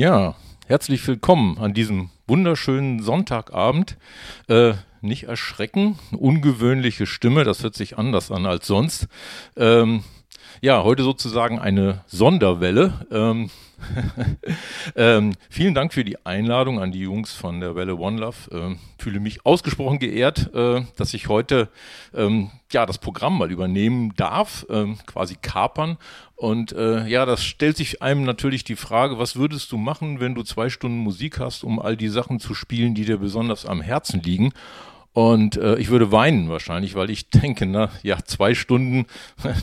Ja, herzlich willkommen an diesem wunderschönen Sonntagabend. Äh, nicht erschrecken, ungewöhnliche Stimme, das hört sich anders an als sonst. Ähm, ja, heute sozusagen eine Sonderwelle. Ähm, ähm, vielen Dank für die Einladung an die Jungs von der Welle One Love. Ähm, fühle mich ausgesprochen geehrt, äh, dass ich heute ähm, ja das Programm mal übernehmen darf, ähm, quasi kapern. Und äh, ja, das stellt sich einem natürlich die Frage, was würdest du machen, wenn du zwei Stunden Musik hast, um all die Sachen zu spielen, die dir besonders am Herzen liegen? Und äh, ich würde weinen wahrscheinlich, weil ich denke, na ja, zwei Stunden,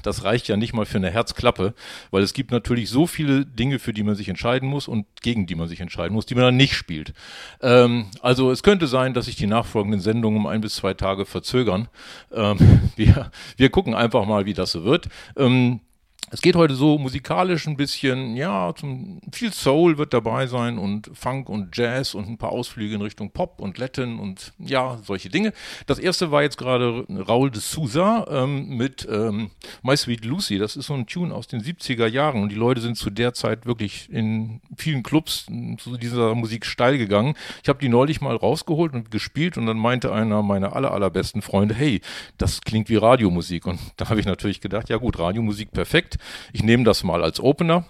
das reicht ja nicht mal für eine Herzklappe, weil es gibt natürlich so viele Dinge, für die man sich entscheiden muss und gegen die man sich entscheiden muss, die man dann nicht spielt. Ähm, also es könnte sein, dass sich die nachfolgenden Sendungen um ein bis zwei Tage verzögern. Ähm, wir, wir gucken einfach mal, wie das so wird. Ähm, es geht heute so musikalisch ein bisschen, ja, zum, viel Soul wird dabei sein und Funk und Jazz und ein paar Ausflüge in Richtung Pop und Latin und ja, solche Dinge. Das erste war jetzt gerade Raul de Souza ähm, mit ähm, My Sweet Lucy. Das ist so ein Tune aus den 70er Jahren und die Leute sind zu der Zeit wirklich in vielen Clubs zu dieser Musik steil gegangen. Ich habe die neulich mal rausgeholt und gespielt und dann meinte einer meiner aller, allerbesten Freunde, hey, das klingt wie Radiomusik. Und da habe ich natürlich gedacht, ja gut, Radiomusik perfekt. Ich nehme das mal als Opener.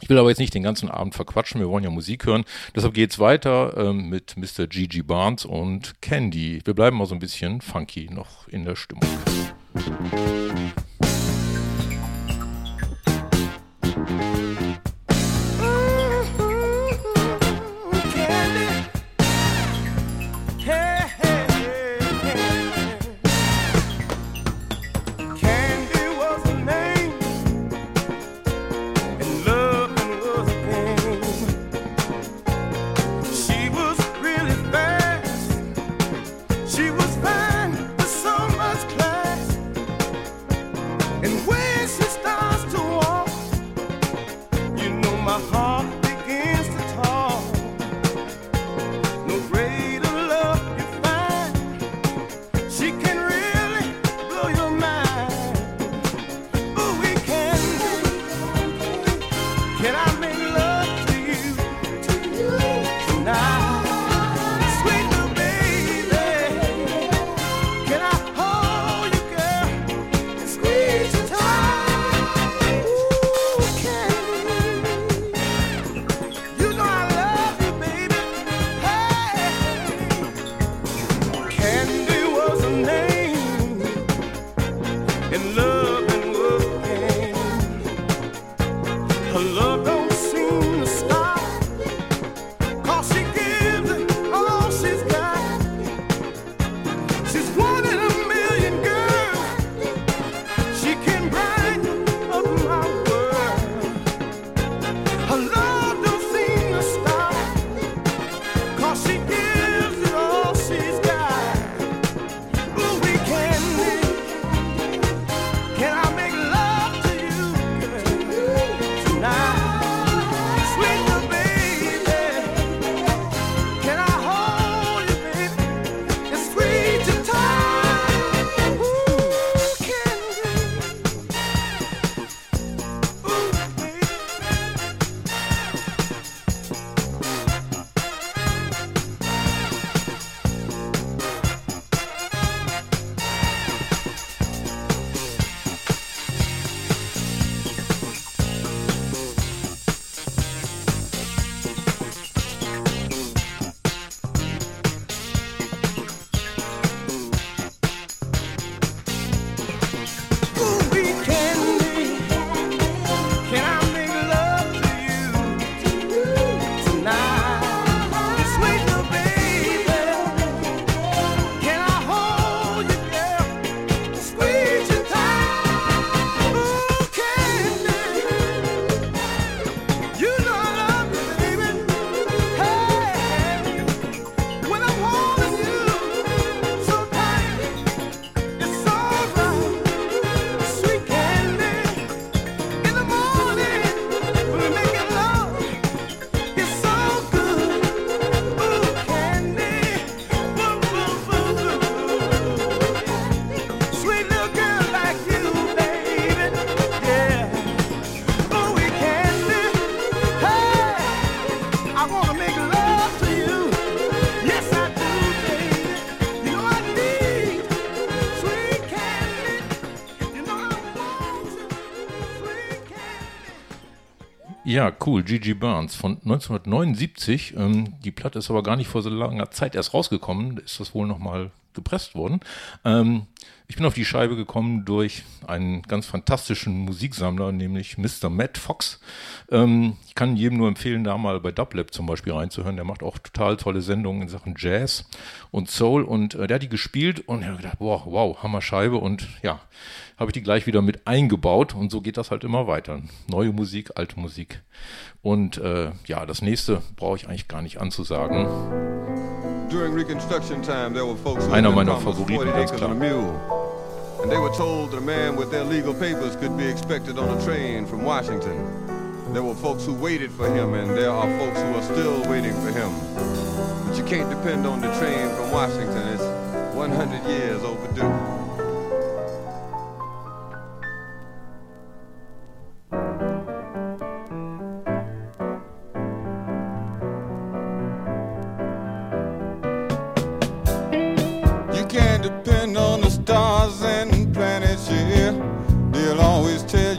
Ich will aber jetzt nicht den ganzen Abend verquatschen, wir wollen ja Musik hören. Deshalb geht es weiter ähm, mit Mr. Gigi Barnes und Candy. Wir bleiben mal so ein bisschen funky noch in der Stimmung. Musik cool. Gigi Burns von 1979. Ähm, die Platte ist aber gar nicht vor so langer Zeit erst rausgekommen. Ist das wohl nochmal gepresst worden. Ähm, ich bin auf die Scheibe gekommen durch einen ganz fantastischen Musiksammler, nämlich Mr. Matt Fox. Ähm, ich kann jedem nur empfehlen, da mal bei Dublab zum Beispiel reinzuhören. Der macht auch total tolle Sendungen in Sachen Jazz und Soul. Und äh, der hat die gespielt und ich habe gedacht, boah, wow, Hammer Scheibe. Und ja, habe ich die gleich wieder mit eingebaut. Und so geht das halt immer weiter. Neue Musik, alte Musik. Und äh, ja, das nächste brauche ich eigentlich gar nicht anzusagen. Einer meiner Favoriten, ganz klar. And they were told that a man with their legal papers could be expected on a train from Washington. There were folks who waited for him, and there are folks who are still waiting for him. You can't depend on the train from Washington. It's 100 years overdue. You can't depend on the stars and planets, yeah. They'll always tell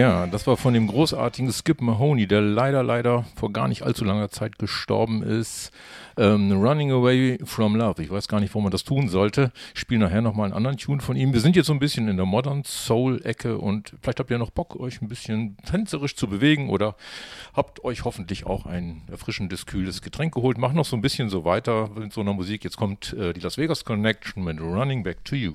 Ja, das war von dem großartigen Skip Mahoney, der leider, leider vor gar nicht allzu langer Zeit gestorben ist. Ähm, Running Away from Love. Ich weiß gar nicht, wo man das tun sollte. Ich spiele nachher nochmal einen anderen Tune von ihm. Wir sind jetzt so ein bisschen in der Modern Soul-Ecke und vielleicht habt ihr noch Bock, euch ein bisschen tänzerisch zu bewegen oder habt euch hoffentlich auch ein erfrischendes, kühles Getränk geholt. Mach noch so ein bisschen so weiter mit so einer Musik. Jetzt kommt äh, die Las Vegas Connection mit Running Back to You.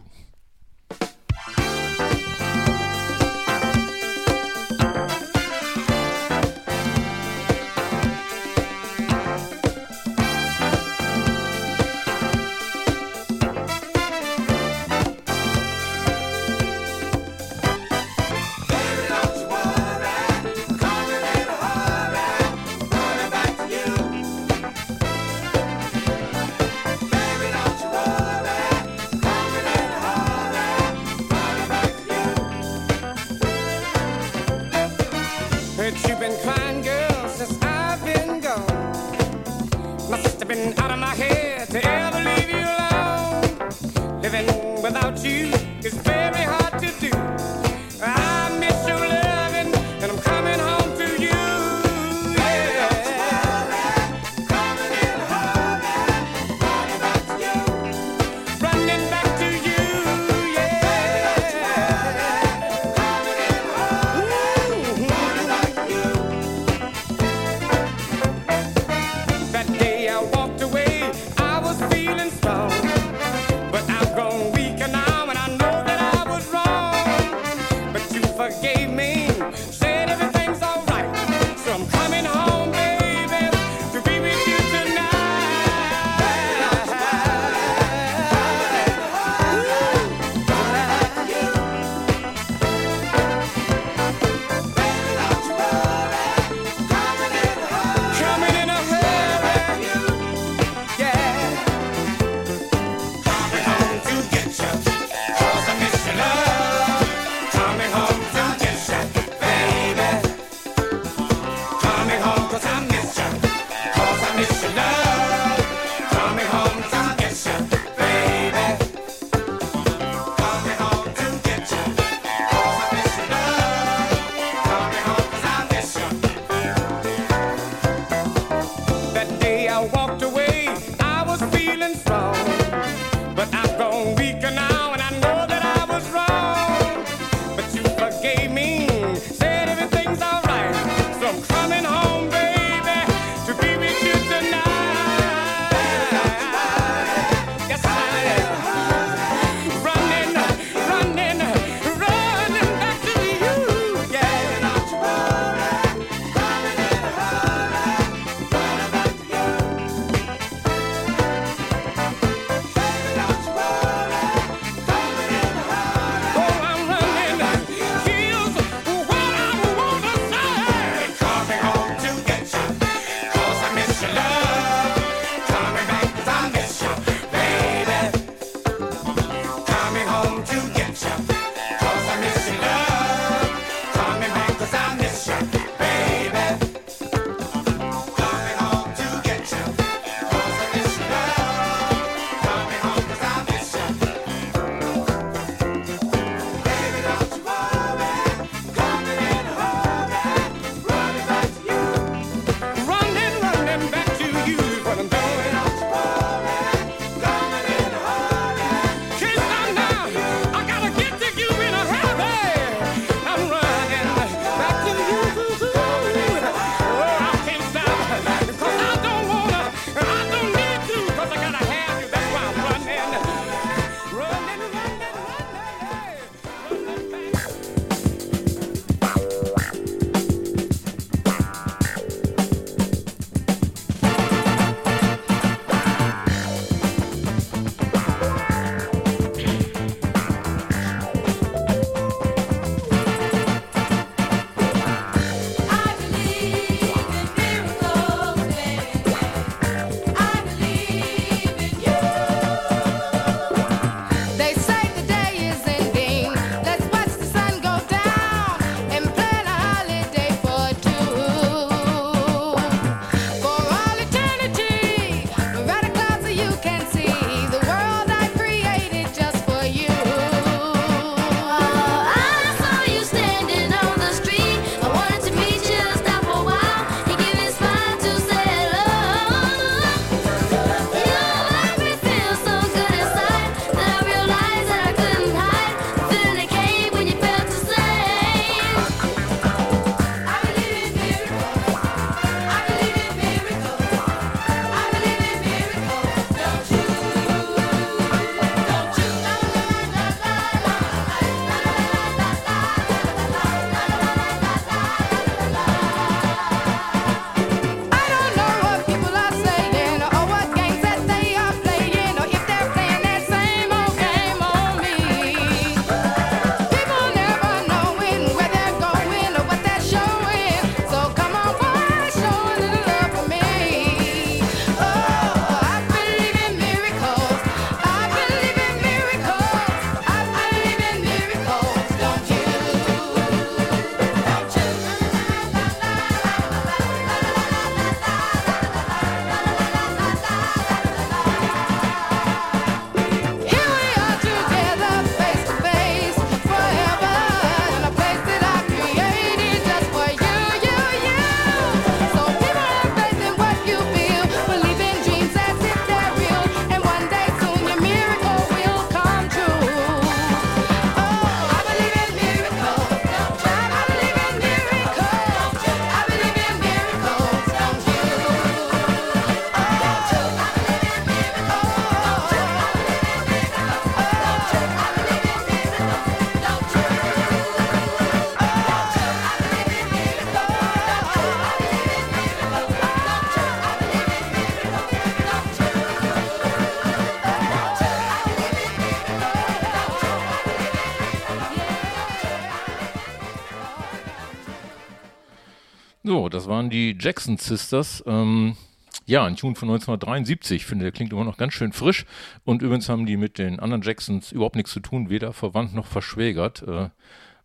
Das waren die Jackson Sisters. Ähm, ja, ein Tune von 1973. Ich finde, der klingt immer noch ganz schön frisch. Und übrigens haben die mit den anderen Jacksons überhaupt nichts zu tun, weder verwandt noch verschwägert. Äh,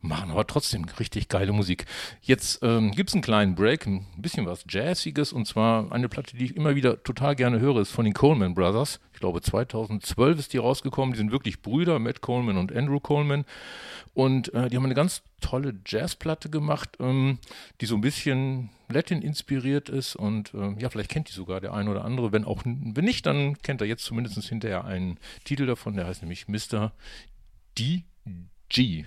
machen aber trotzdem richtig geile Musik. Jetzt ähm, gibt es einen kleinen Break, ein bisschen was Jazziges und zwar eine Platte, die ich immer wieder total gerne höre, ist von den Coleman Brothers. Ich glaube 2012 ist die rausgekommen. Die sind wirklich Brüder, Matt Coleman und Andrew Coleman. Und äh, die haben eine ganz tolle Jazzplatte gemacht, ähm, die so ein bisschen Latin inspiriert ist und äh, ja, vielleicht kennt die sogar der ein oder andere. Wenn auch wenn nicht, dann kennt er jetzt zumindest hinterher einen Titel davon, der heißt nämlich Mr. DG.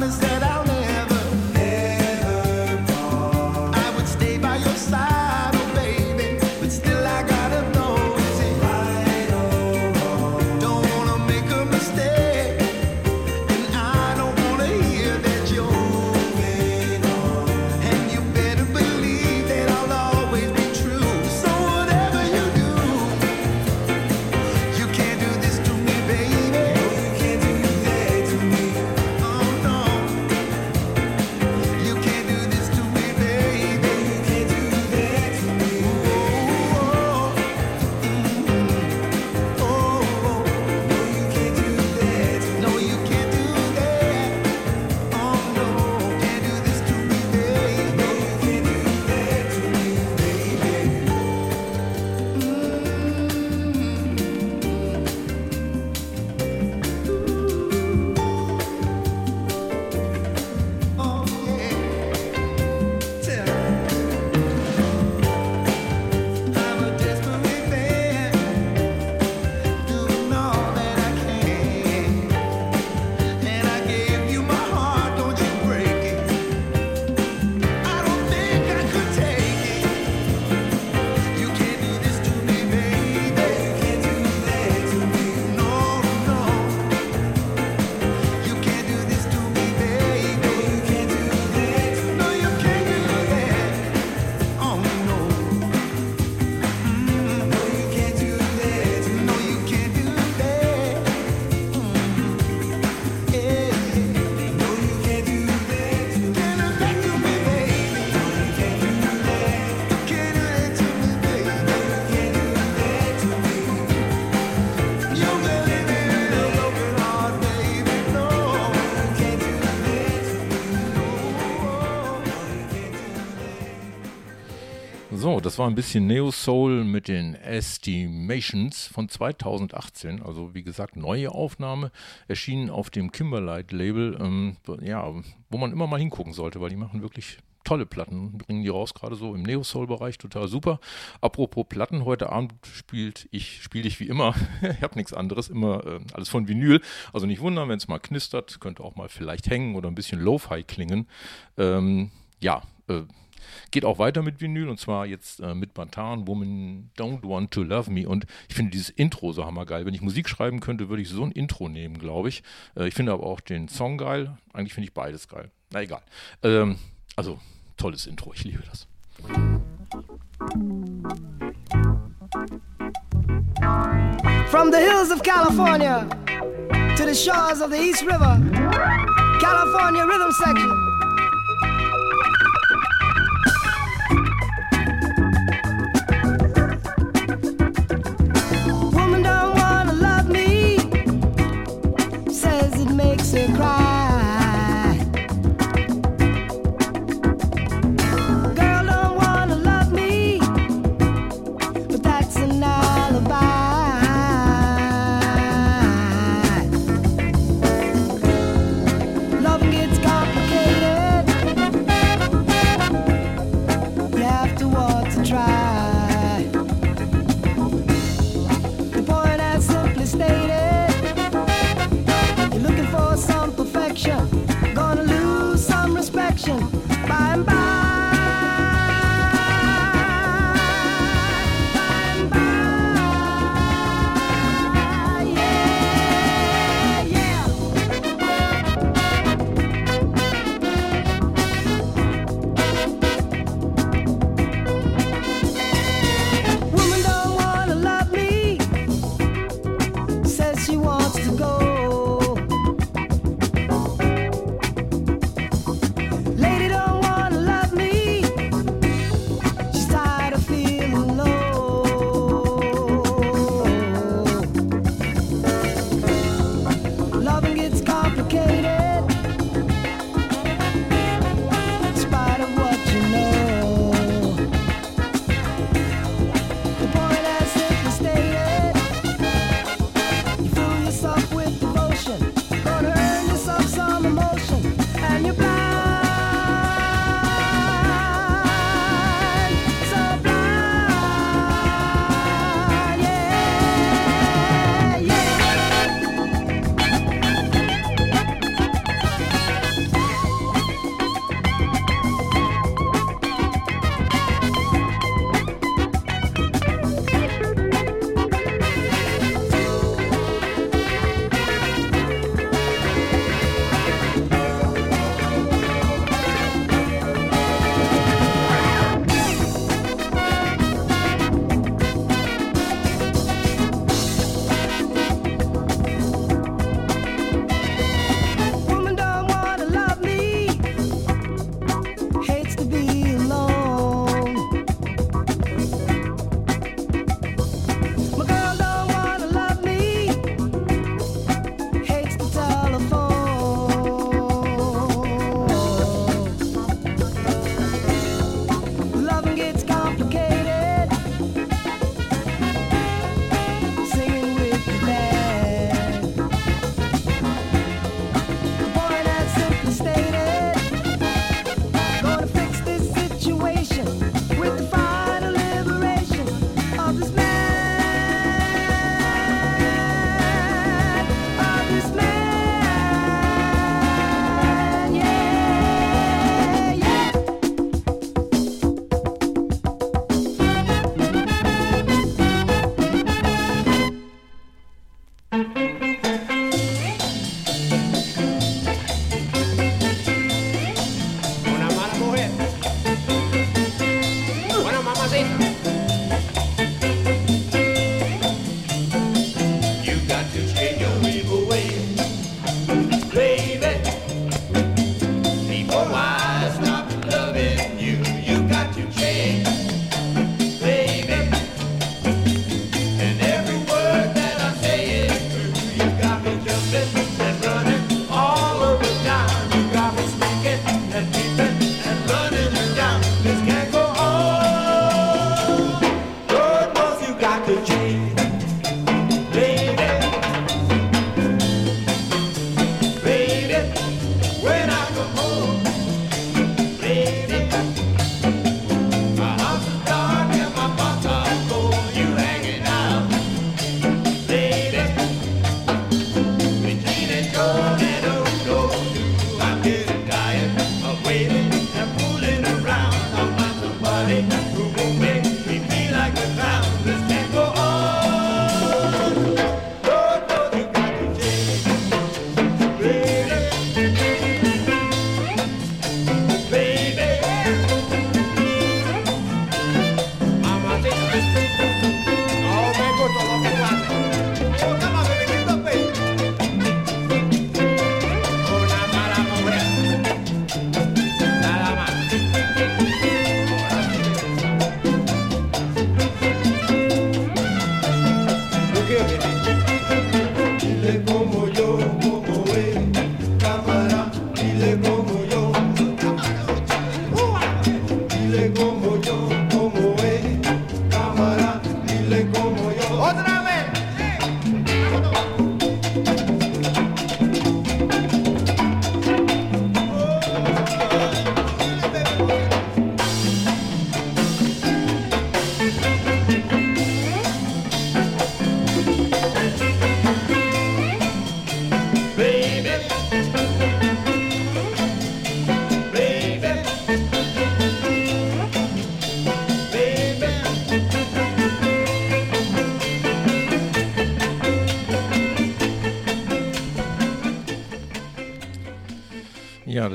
promise that das war ein bisschen Neo Soul mit den Estimations von 2018. Also wie gesagt, neue Aufnahme, erschienen auf dem Kimberlite Label, ähm, ja, wo man immer mal hingucken sollte, weil die machen wirklich tolle Platten, bringen die raus, gerade so im Neo-Soul-Bereich, total super. Apropos Platten, heute Abend spielt ich, spiele ich wie immer, ich habe nichts anderes, immer äh, alles von Vinyl. Also nicht wundern, wenn es mal knistert, könnte auch mal vielleicht hängen oder ein bisschen Lo-Fi klingen. Ähm, ja, äh, geht auch weiter mit Vinyl und zwar jetzt äh, mit Bantan, Woman Don't Want to Love Me. Und ich finde dieses Intro so hammergeil. Wenn ich Musik schreiben könnte, würde ich so ein Intro nehmen, glaube ich. Äh, ich finde aber auch den Song geil. Eigentlich finde ich beides geil. Na egal. Ähm, also tolles Intro, ich liebe das. From the hills of California to the shores of the East River, California Rhythm Section. say cry.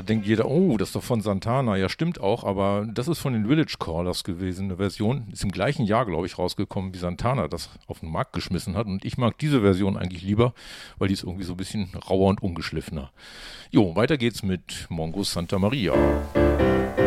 Denkt jeder, oh, das ist doch von Santana. Ja, stimmt auch, aber das ist von den Village Callers gewesen. Eine Version ist im gleichen Jahr, glaube ich, rausgekommen, wie Santana das auf den Markt geschmissen hat. Und ich mag diese Version eigentlich lieber, weil die ist irgendwie so ein bisschen rauer und ungeschliffener. Jo, weiter geht's mit Mongo Santa Maria. Ja,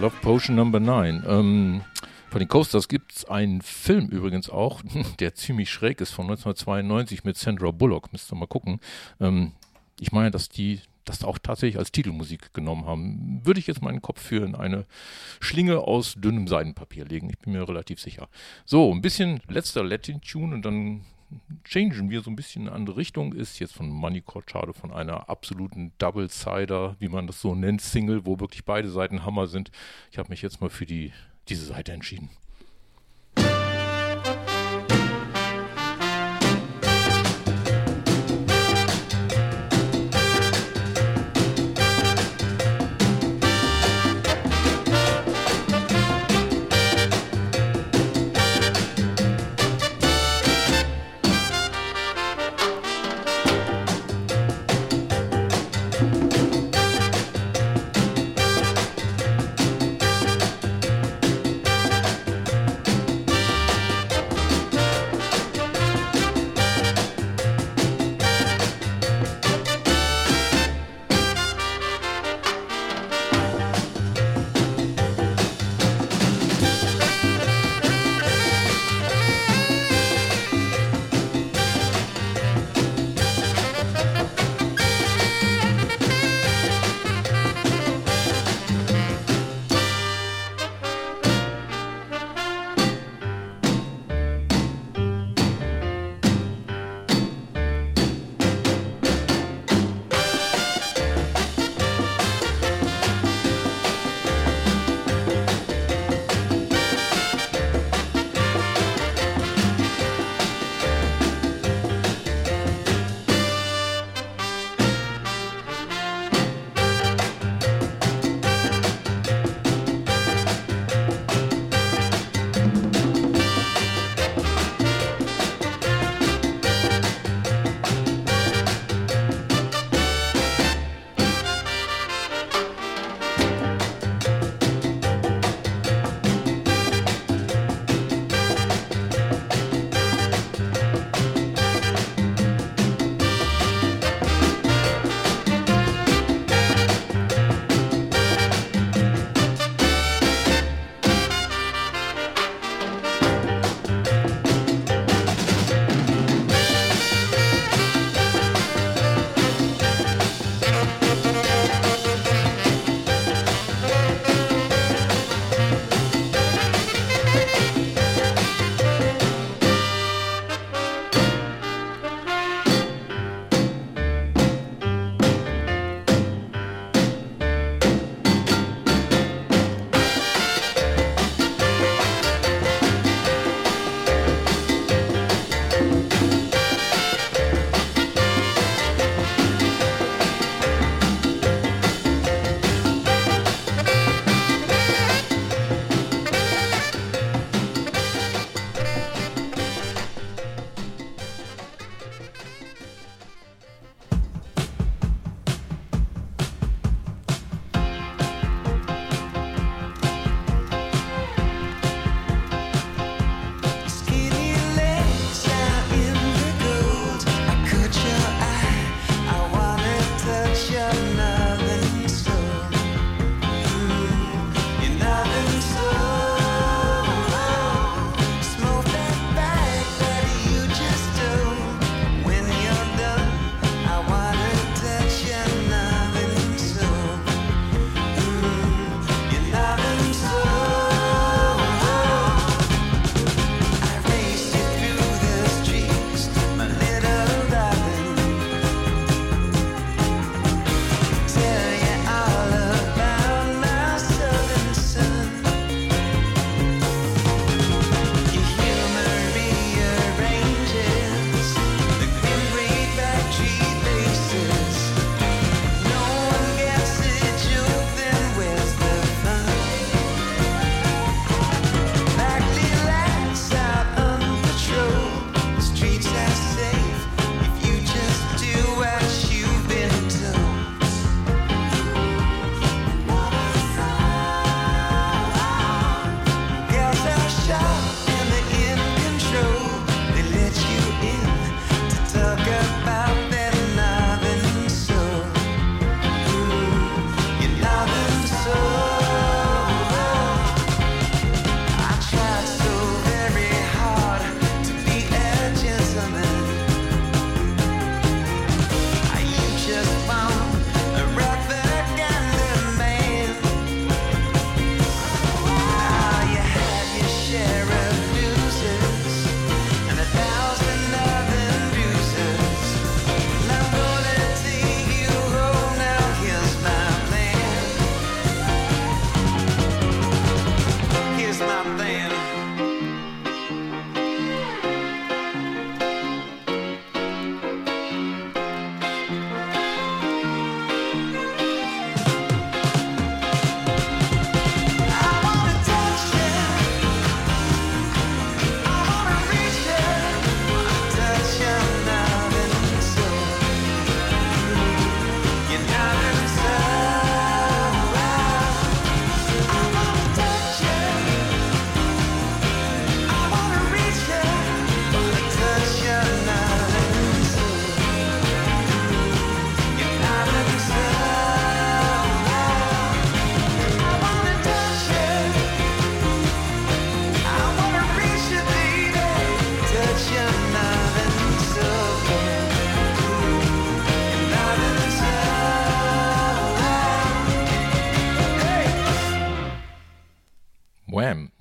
Love Potion Number 9. Ähm, von den Coasters gibt es einen Film übrigens auch, der ziemlich schräg ist, von 1992 mit Sandra Bullock. Müsst ihr mal gucken. Ähm, ich meine, dass die das auch tatsächlich als Titelmusik genommen haben. Würde ich jetzt meinen Kopf für in eine Schlinge aus dünnem Seidenpapier legen. Ich bin mir relativ sicher. So, ein bisschen letzter Latin-Tune und dann changen wir so ein bisschen in eine andere Richtung. Ist jetzt von Money Corchado von einer absoluten Double-Sider, wie man das so nennt, Single, wo wirklich beide Seiten Hammer sind. Ich habe mich jetzt mal für die, diese Seite entschieden.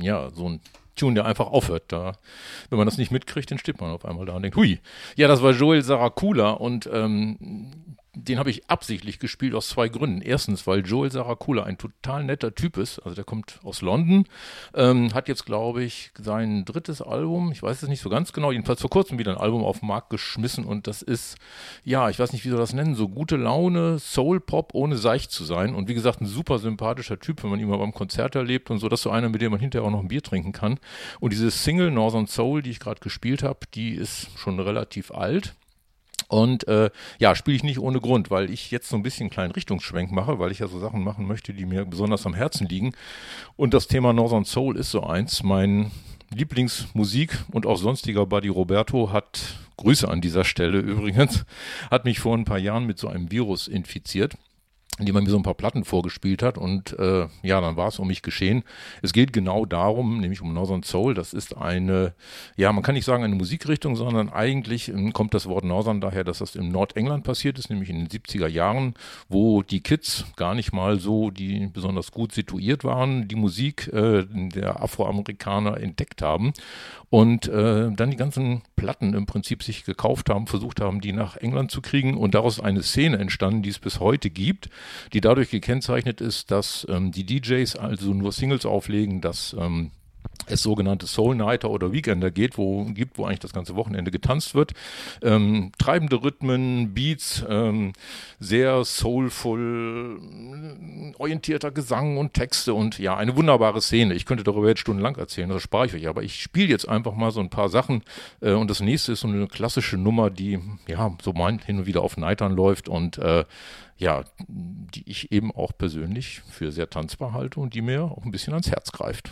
Ja, so ein Tune, der einfach aufhört. Da, wenn man das nicht mitkriegt, dann steht man auf einmal da und denkt, hui. Ja, das war Joel Saracula und ähm, den habe ich absichtlich gespielt aus zwei Gründen. Erstens, weil Joel Saracula ein total netter Typ ist. Also der kommt aus London, ähm, hat jetzt, glaube ich, sein drittes Album, ich weiß es nicht so ganz genau, jedenfalls vor kurzem wieder ein Album auf den Markt geschmissen und das ist, ja, ich weiß nicht, wie soll das nennen, so gute Laune, Soul-Pop, ohne seicht zu sein. Und wie gesagt, ein super sympathischer Typ, wenn man ihn mal beim Konzert erlebt und so. Das ist so einer, mit dem man hinterher auch noch ein Bier trinken kann. Und diese Single Northern Soul, die ich gerade gespielt habe, die ist schon relativ alt. Und äh, ja, spiele ich nicht ohne Grund, weil ich jetzt so ein bisschen einen kleinen Richtungsschwenk mache, weil ich ja so Sachen machen möchte, die mir besonders am Herzen liegen. Und das Thema Northern Soul ist so eins. Mein Lieblingsmusik und auch sonstiger Buddy Roberto hat, Grüße an dieser Stelle übrigens, hat mich vor ein paar Jahren mit so einem Virus infiziert dem man mir so ein paar Platten vorgespielt hat und äh, ja, dann war es um mich geschehen. Es geht genau darum, nämlich um Northern Soul. Das ist eine, ja, man kann nicht sagen eine Musikrichtung, sondern eigentlich äh, kommt das Wort Northern daher, dass das in Nordengland passiert ist, nämlich in den 70er Jahren, wo die Kids gar nicht mal so, die besonders gut situiert waren, die Musik äh, der Afroamerikaner entdeckt haben und äh, dann die ganzen Platten im Prinzip sich gekauft haben, versucht haben, die nach England zu kriegen und daraus eine Szene entstanden, die es bis heute gibt die dadurch gekennzeichnet ist, dass ähm, die DJs also nur Singles auflegen, dass ähm, es sogenannte Soul Nighter oder Weekender geht, wo gibt, wo eigentlich das ganze Wochenende getanzt wird. Ähm, treibende Rhythmen, Beats, ähm, sehr soulful, orientierter Gesang und Texte und ja, eine wunderbare Szene. Ich könnte darüber jetzt stundenlang erzählen, das spare ich euch, aber ich spiele jetzt einfach mal so ein paar Sachen äh, und das nächste ist so eine klassische Nummer, die ja so meint hin und wieder auf Nightern läuft und äh, ja, die ich eben auch persönlich für sehr tanzbar halte und die mir auch ein bisschen ans Herz greift.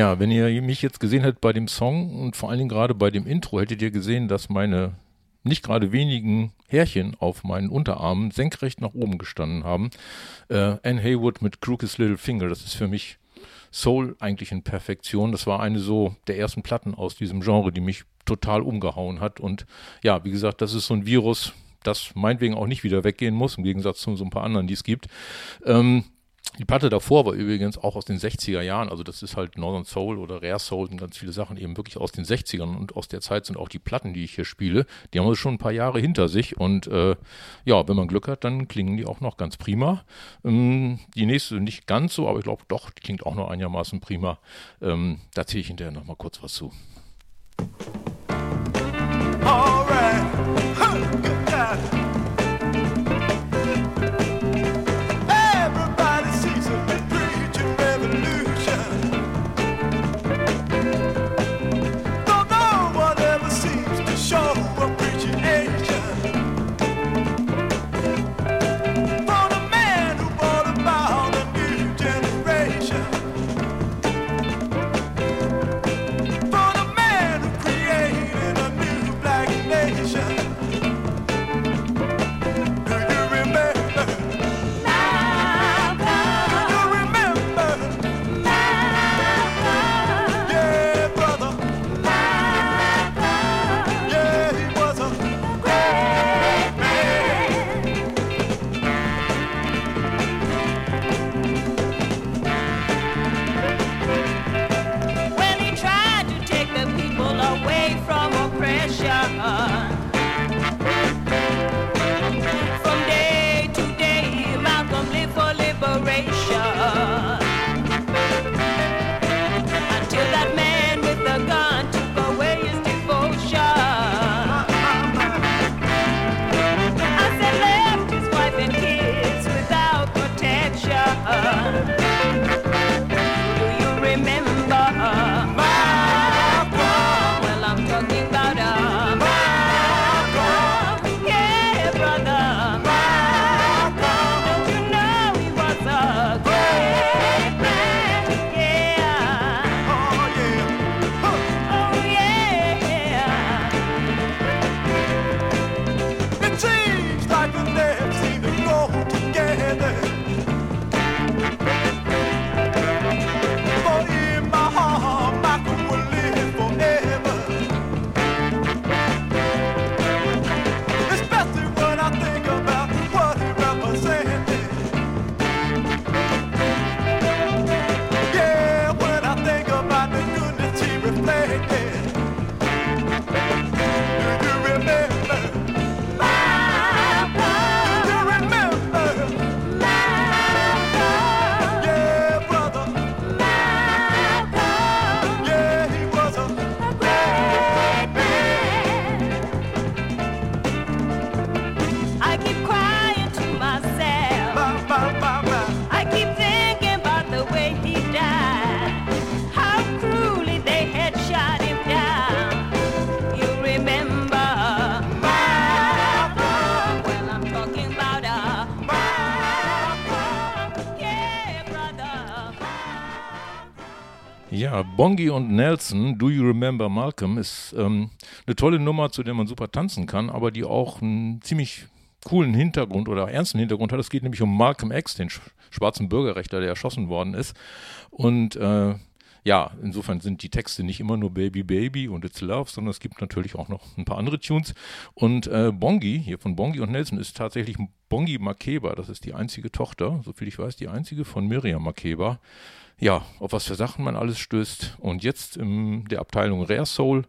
Ja, wenn ihr mich jetzt gesehen hättet bei dem Song und vor allen Dingen gerade bei dem Intro, hättet ihr gesehen, dass meine nicht gerade wenigen Härchen auf meinen Unterarmen senkrecht nach oben gestanden haben. Äh, Anne Haywood mit Crooked Little Finger, das ist für mich Soul eigentlich in Perfektion. Das war eine so der ersten Platten aus diesem Genre, die mich total umgehauen hat. Und ja, wie gesagt, das ist so ein Virus, das meinetwegen auch nicht wieder weggehen muss, im Gegensatz zu so ein paar anderen, die es gibt. Ähm, die Platte davor war übrigens auch aus den 60er Jahren, also das ist halt Northern Soul oder Rare Soul und ganz viele Sachen eben wirklich aus den 60ern und aus der Zeit sind auch die Platten, die ich hier spiele, die haben also schon ein paar Jahre hinter sich und äh, ja, wenn man Glück hat, dann klingen die auch noch ganz prima. Ähm, die nächste nicht ganz so, aber ich glaube doch, die klingt auch noch einigermaßen prima. Ähm, da ziehe ich hinterher noch mal kurz was zu. Ja, Bongi und Nelson, Do You Remember Malcolm, ist ähm, eine tolle Nummer, zu der man super tanzen kann, aber die auch einen ziemlich coolen Hintergrund oder ernsten Hintergrund hat. Es geht nämlich um Malcolm X, den schwarzen Bürgerrechter, der erschossen worden ist. Und äh, ja, insofern sind die Texte nicht immer nur Baby Baby und It's Love, sondern es gibt natürlich auch noch ein paar andere Tunes. Und äh, Bongi, hier von Bongi und Nelson, ist tatsächlich Bongi Makeba. Das ist die einzige Tochter, soviel ich weiß, die einzige von Miriam Makeba. Ja, auf was für Sachen man alles stößt. Und jetzt in der Abteilung Rare Soul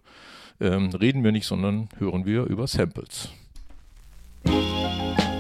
ähm, reden wir nicht, sondern hören wir über Samples. I'll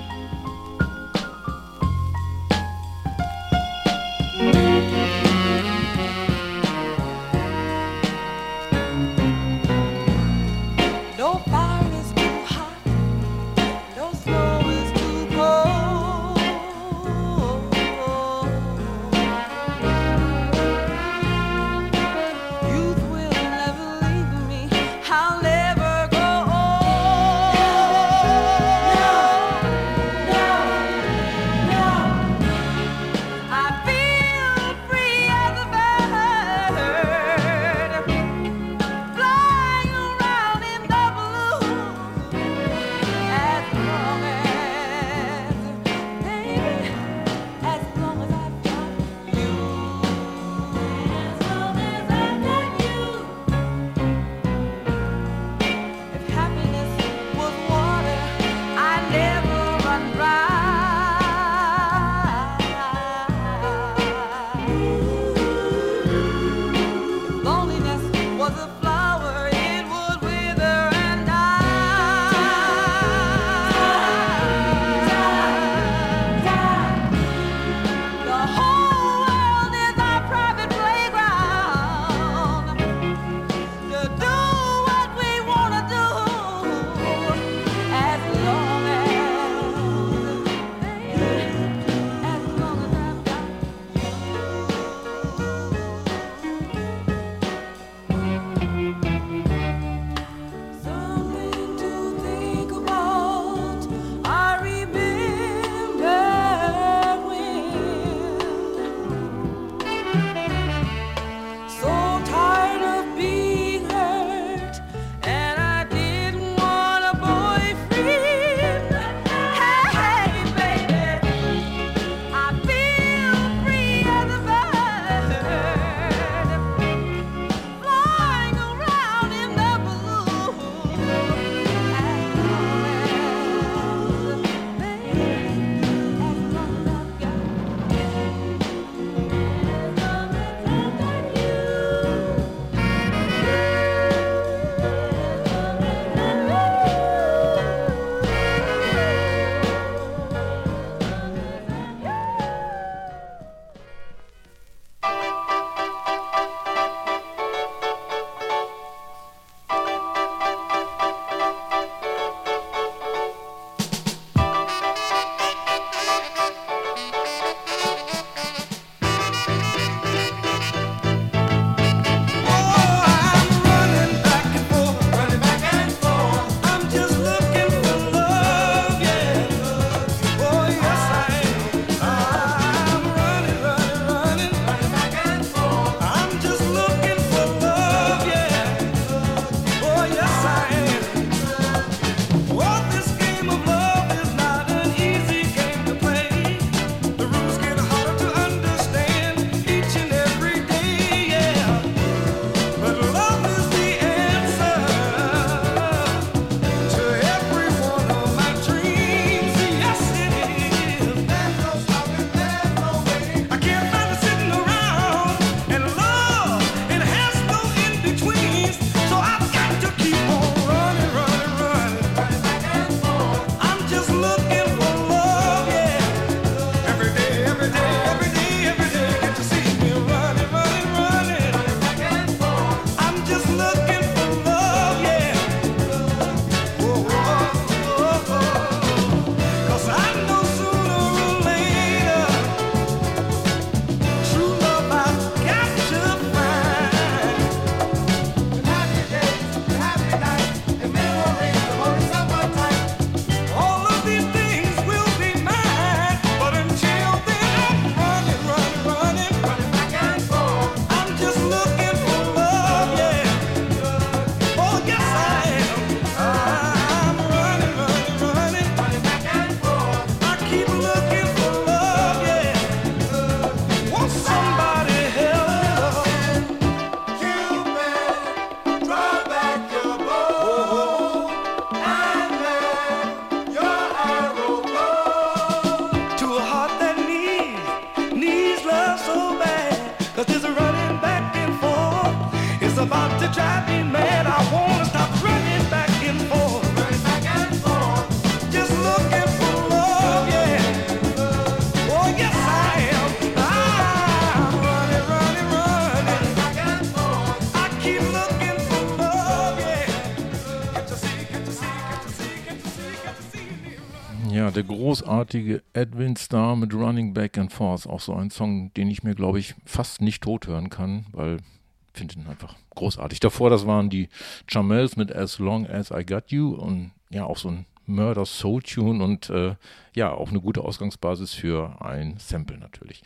großartige Edwin Starr mit Running Back and Forth. Auch so ein Song, den ich mir, glaube ich, fast nicht tot hören kann, weil ich finde ihn einfach großartig. Davor, das waren die Chamels mit As Long As I Got You und ja, auch so ein Murder Soul Tune und äh, ja, auch eine gute Ausgangsbasis für ein Sample natürlich.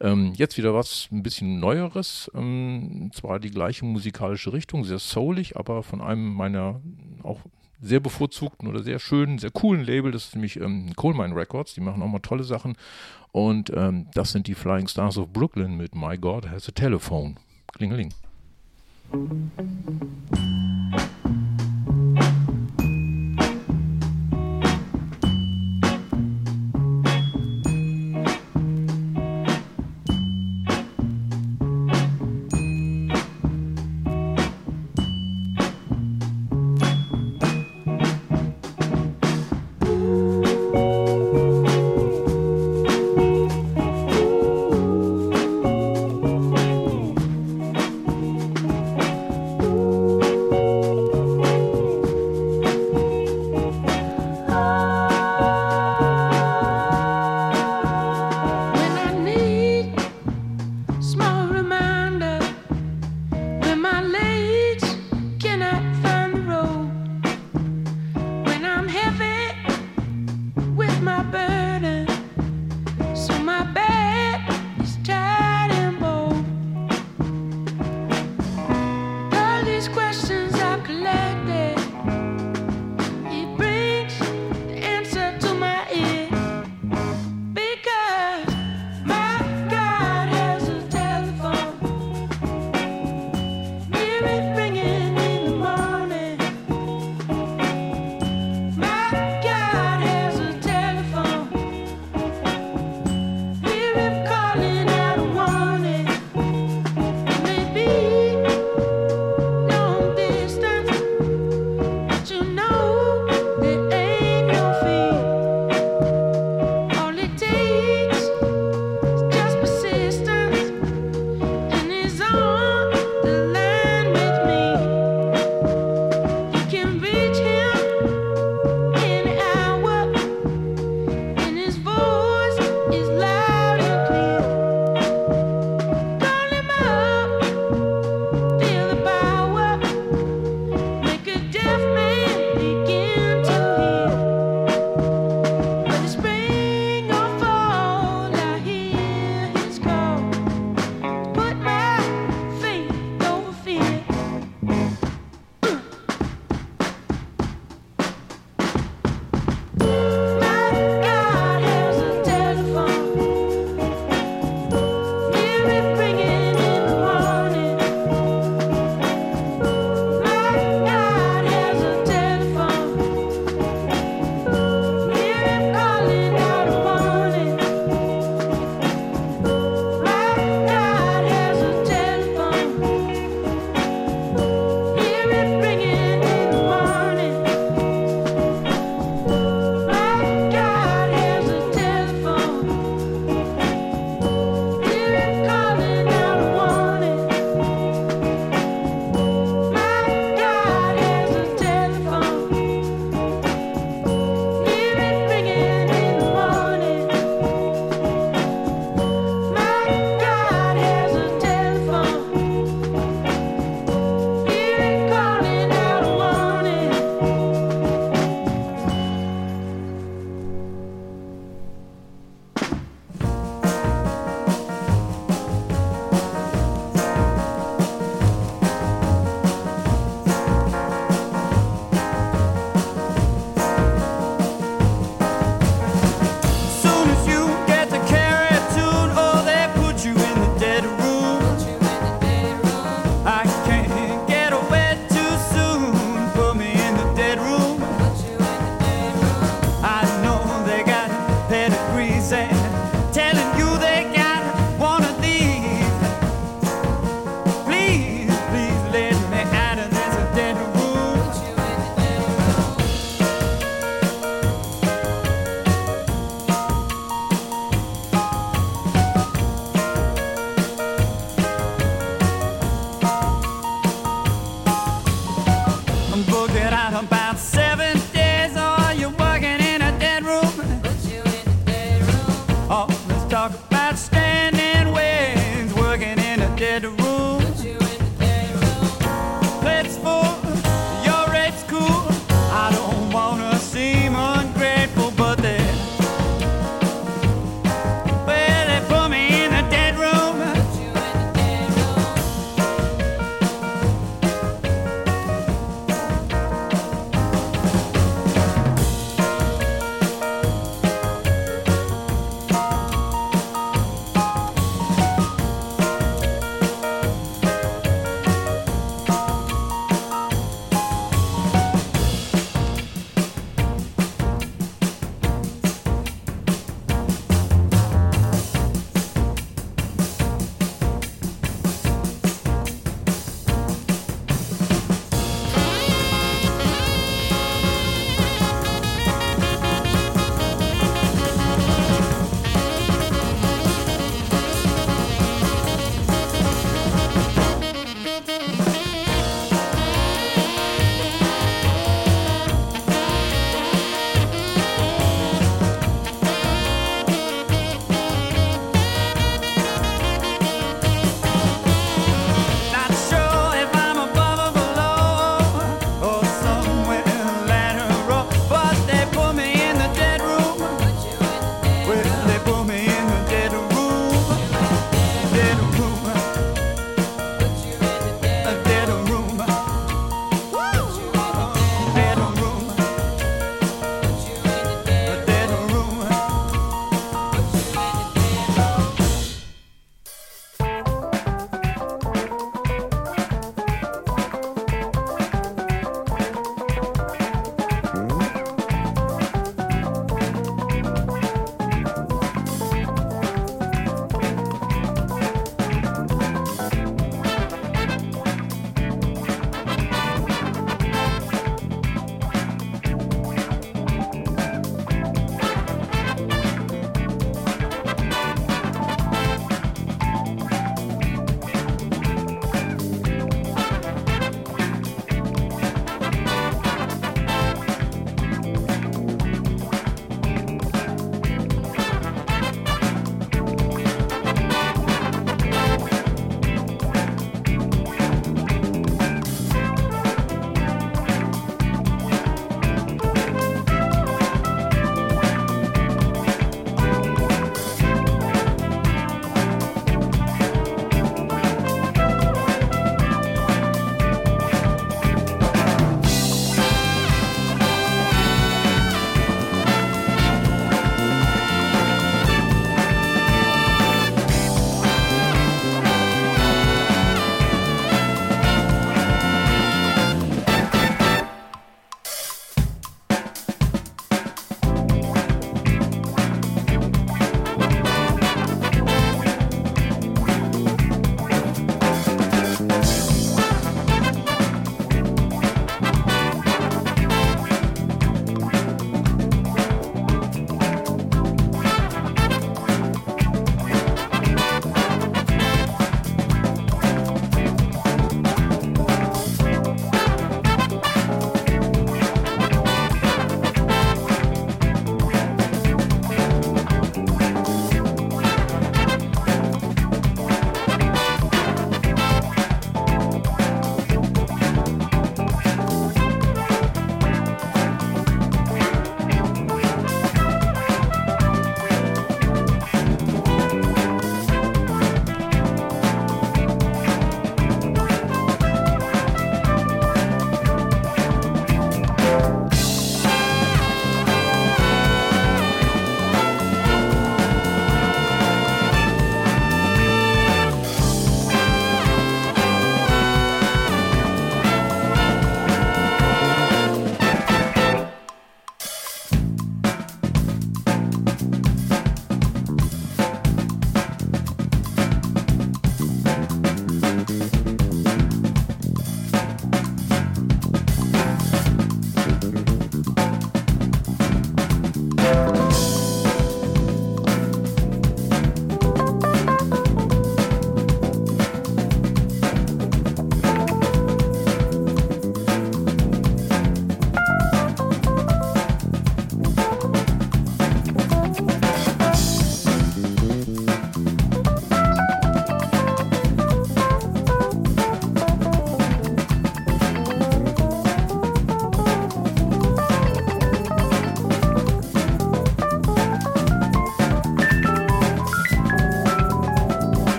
Ähm, jetzt wieder was ein bisschen Neueres, ähm, zwar die gleiche musikalische Richtung, sehr soulig, aber von einem meiner auch sehr bevorzugten oder sehr schönen, sehr coolen Label, das ist nämlich ähm, Coal Mine Records, die machen auch mal tolle Sachen und ähm, das sind die Flying Stars of Brooklyn mit My God Has a Telephone. Klingeling. I'm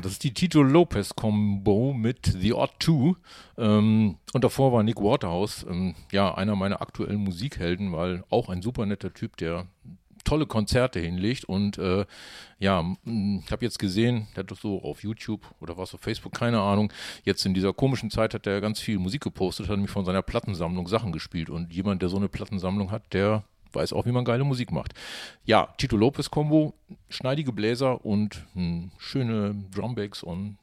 Das ist die Tito Lopez Combo mit The Odd Two. Ähm, und davor war Nick Waterhouse, ähm, ja, einer meiner aktuellen Musikhelden, weil auch ein super netter Typ, der tolle Konzerte hinlegt. Und äh, ja, ich habe jetzt gesehen, der hat so auf YouTube oder was auf Facebook, keine Ahnung, jetzt in dieser komischen Zeit hat er ganz viel Musik gepostet, hat nämlich von seiner Plattensammlung Sachen gespielt. Und jemand, der so eine Plattensammlung hat, der weiß auch, wie man geile Musik macht. Ja, Tito Lopez Combo, schneidige Bläser und hm, schöne Drumbacks und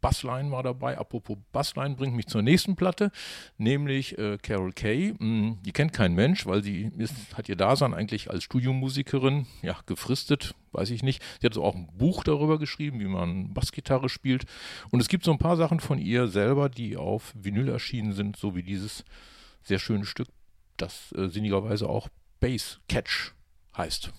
Bassline war dabei. Apropos Bassline bringt mich zur nächsten Platte, nämlich äh, Carol Kay. Hm, die kennt kein Mensch, weil sie ist, hat ihr Dasein eigentlich als Studiomusikerin ja, gefristet, weiß ich nicht. Sie hat so auch ein Buch darüber geschrieben, wie man Bassgitarre spielt. Und es gibt so ein paar Sachen von ihr selber, die auf Vinyl erschienen sind, so wie dieses sehr schöne Stück, das äh, sinnigerweise auch Bass Catch heißt.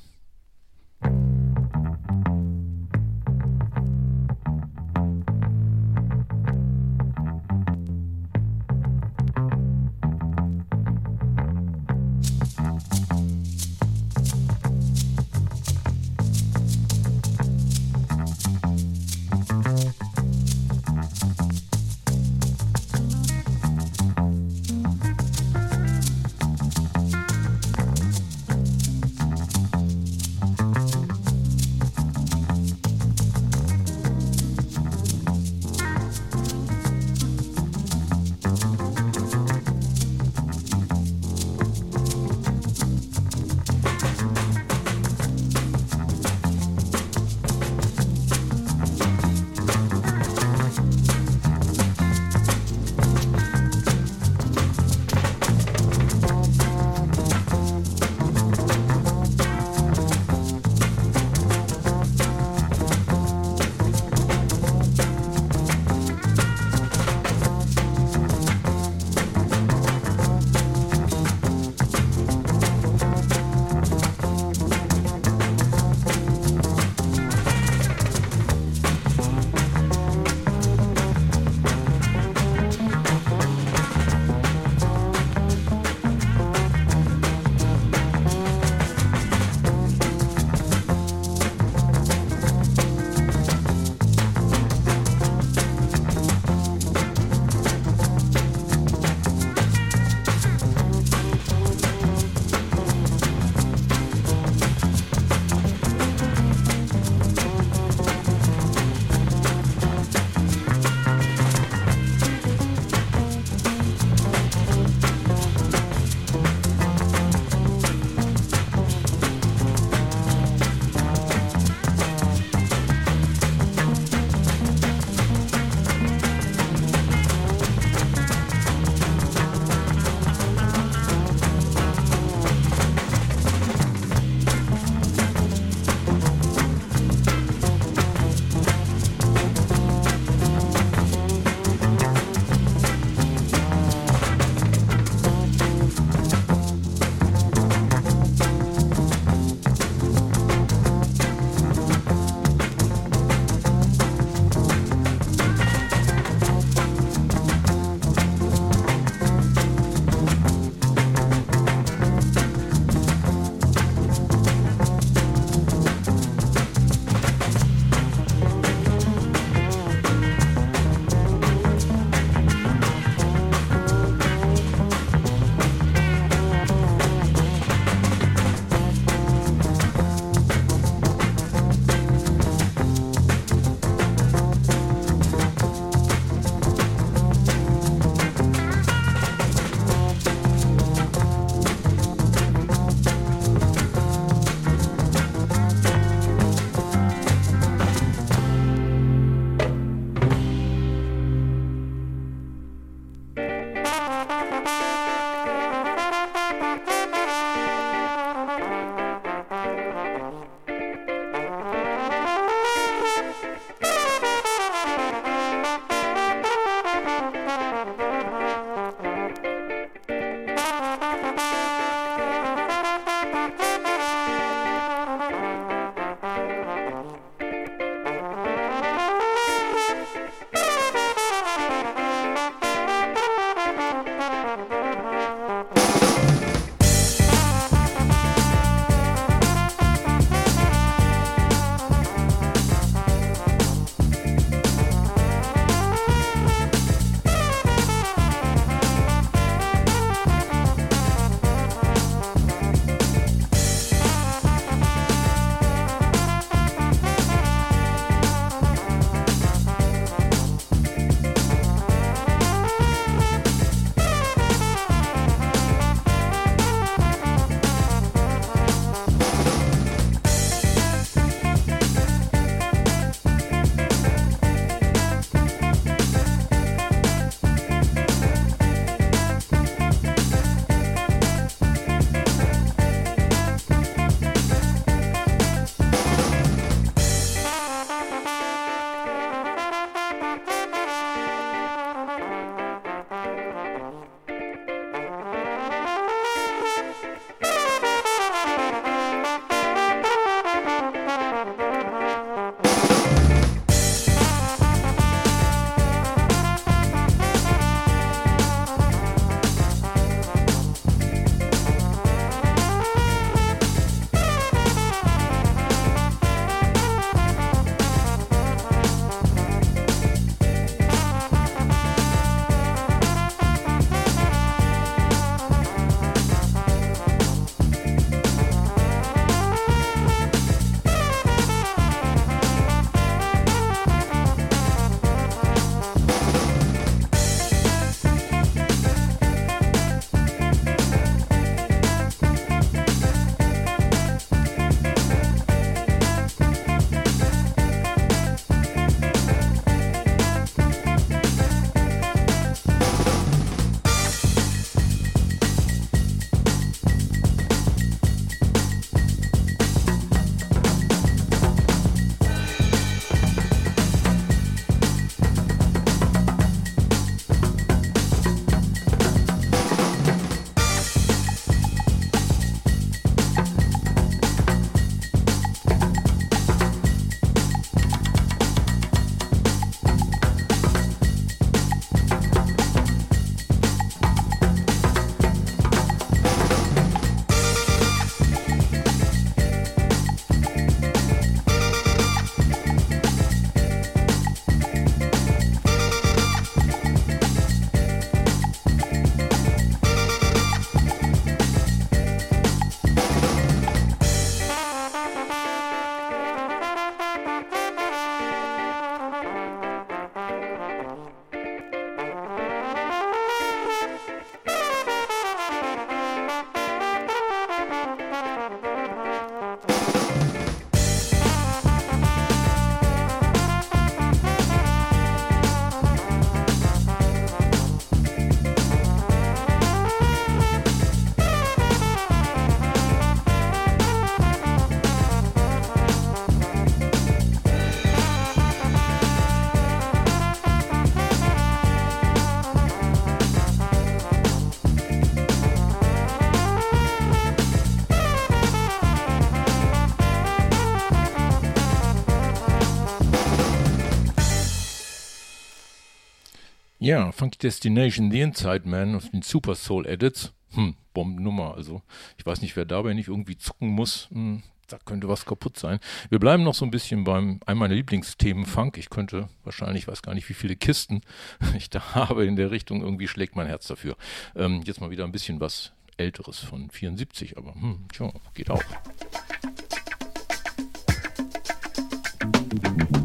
Ja, Funky Destination, The Inside Man auf den Super Soul Edits. Hm, Bombennummer. Also, ich weiß nicht, wer dabei nicht irgendwie zucken muss. Hm, da könnte was kaputt sein. Wir bleiben noch so ein bisschen beim einem meiner Lieblingsthemen Funk. Ich könnte wahrscheinlich, weiß gar nicht, wie viele Kisten ich da habe in der Richtung. Irgendwie schlägt mein Herz dafür. Ähm, jetzt mal wieder ein bisschen was Älteres von 74, aber hm, tja, geht auch. Ja,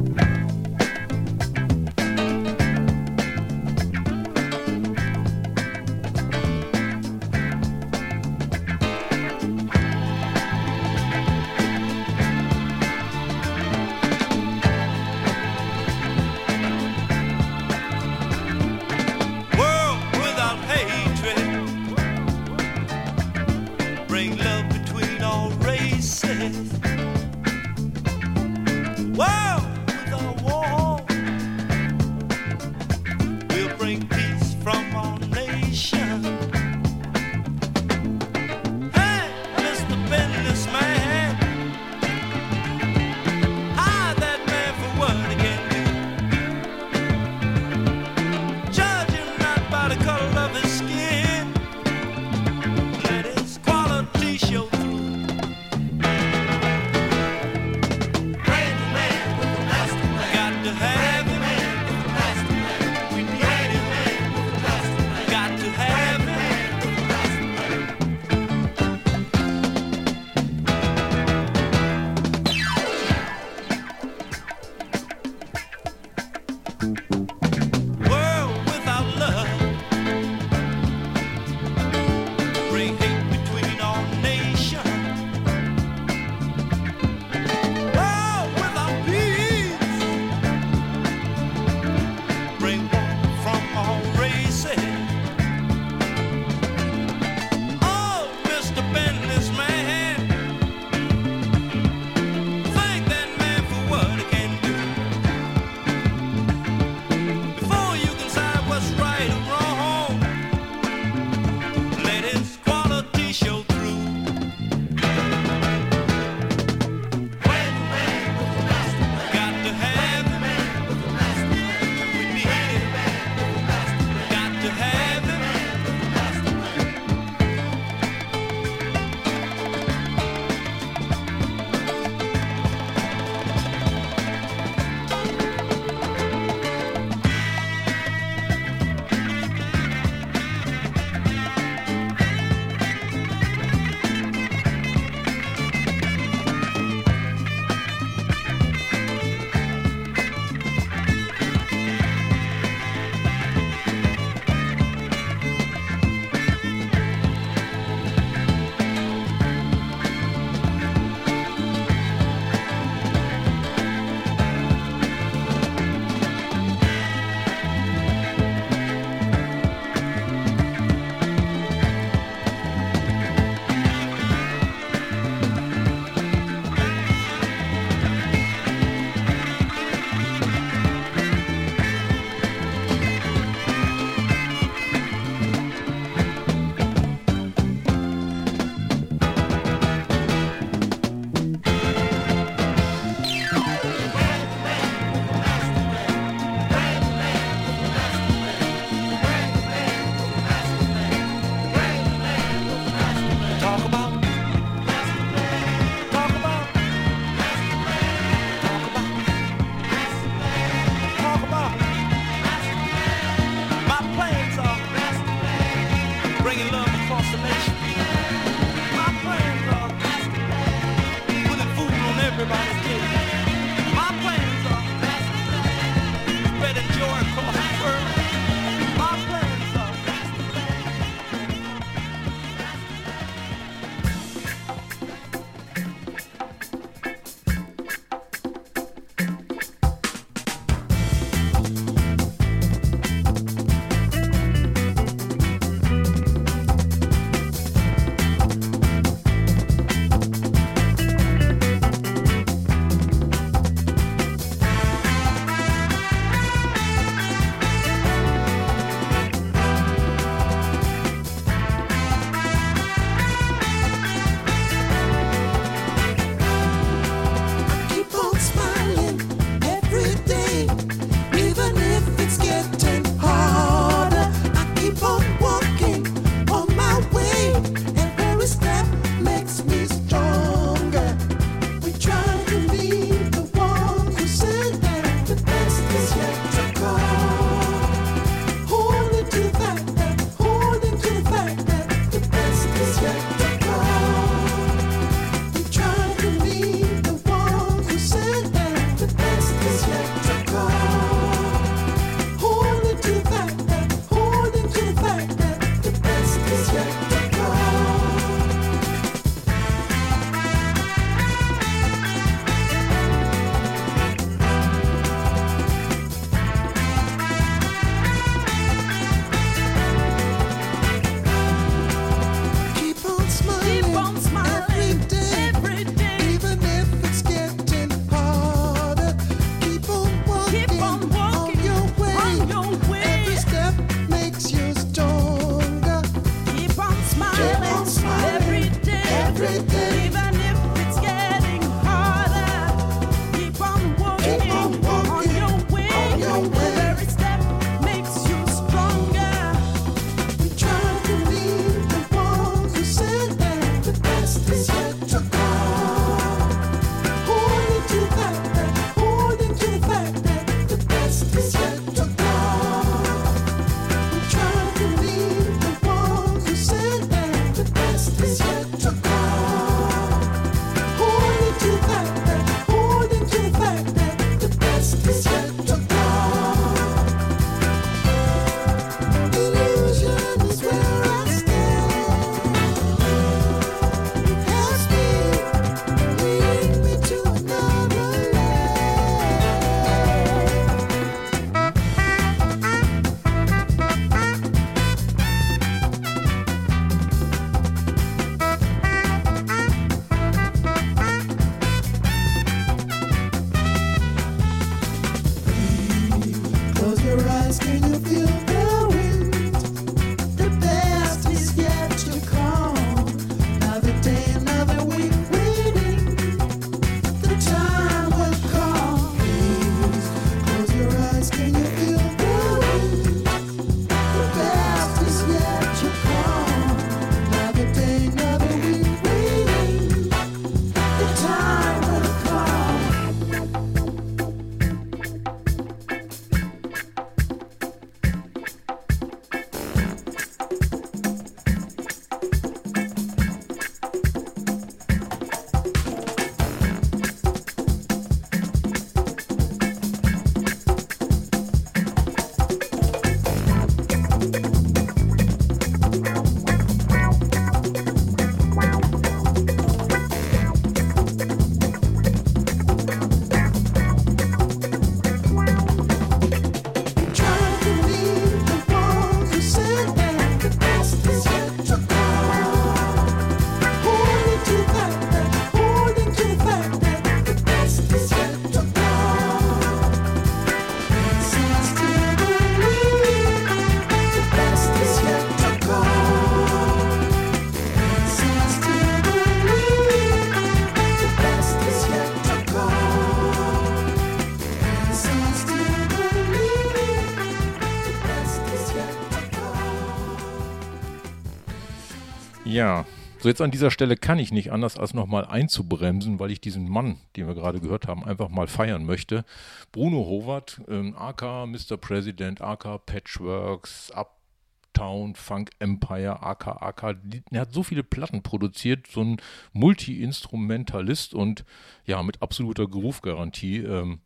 so jetzt an dieser Stelle kann ich nicht anders als nochmal einzubremsen, weil ich diesen Mann, den wir gerade gehört haben, einfach mal feiern möchte. Bruno Howard, ähm, AK Mr. President, AK Patchworks, Uptown Funk Empire, AK AK. Er hat so viele Platten produziert, so ein Multi-Instrumentalist und ja, mit absoluter Groove-Garantie. Ähm,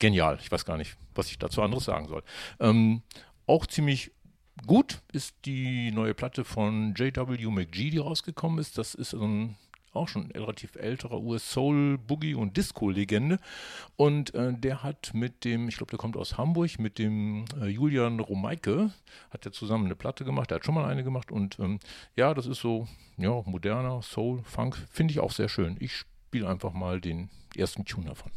genial. Ich weiß gar nicht, was ich dazu anderes sagen soll. Ähm, auch ziemlich Gut ist die neue Platte von J.W. McGee, die rausgekommen ist. Das ist ein auch schon ein relativ älterer US-Soul, Boogie und Disco-Legende. Und äh, der hat mit dem, ich glaube, der kommt aus Hamburg, mit dem äh, Julian Romeike, hat er zusammen eine Platte gemacht. Der hat schon mal eine gemacht. Und ähm, ja, das ist so, ja, moderner Soul, Funk, finde ich auch sehr schön. Ich spiele einfach mal den ersten Tune davon.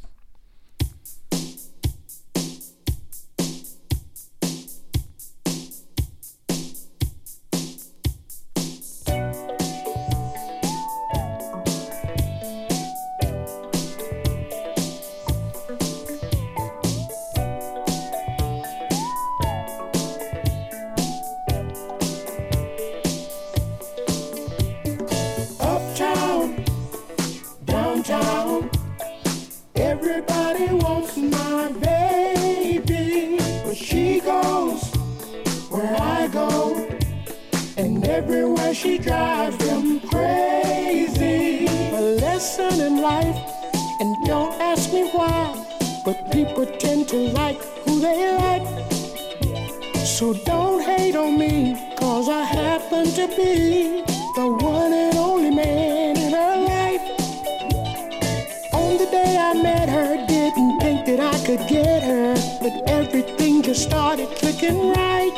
could get her, but everything just started clicking right.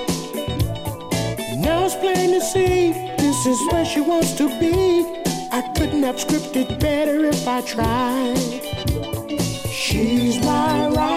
Now it's plain to see this is where she wants to be. I couldn't have scripted better if I tried. She's my ride.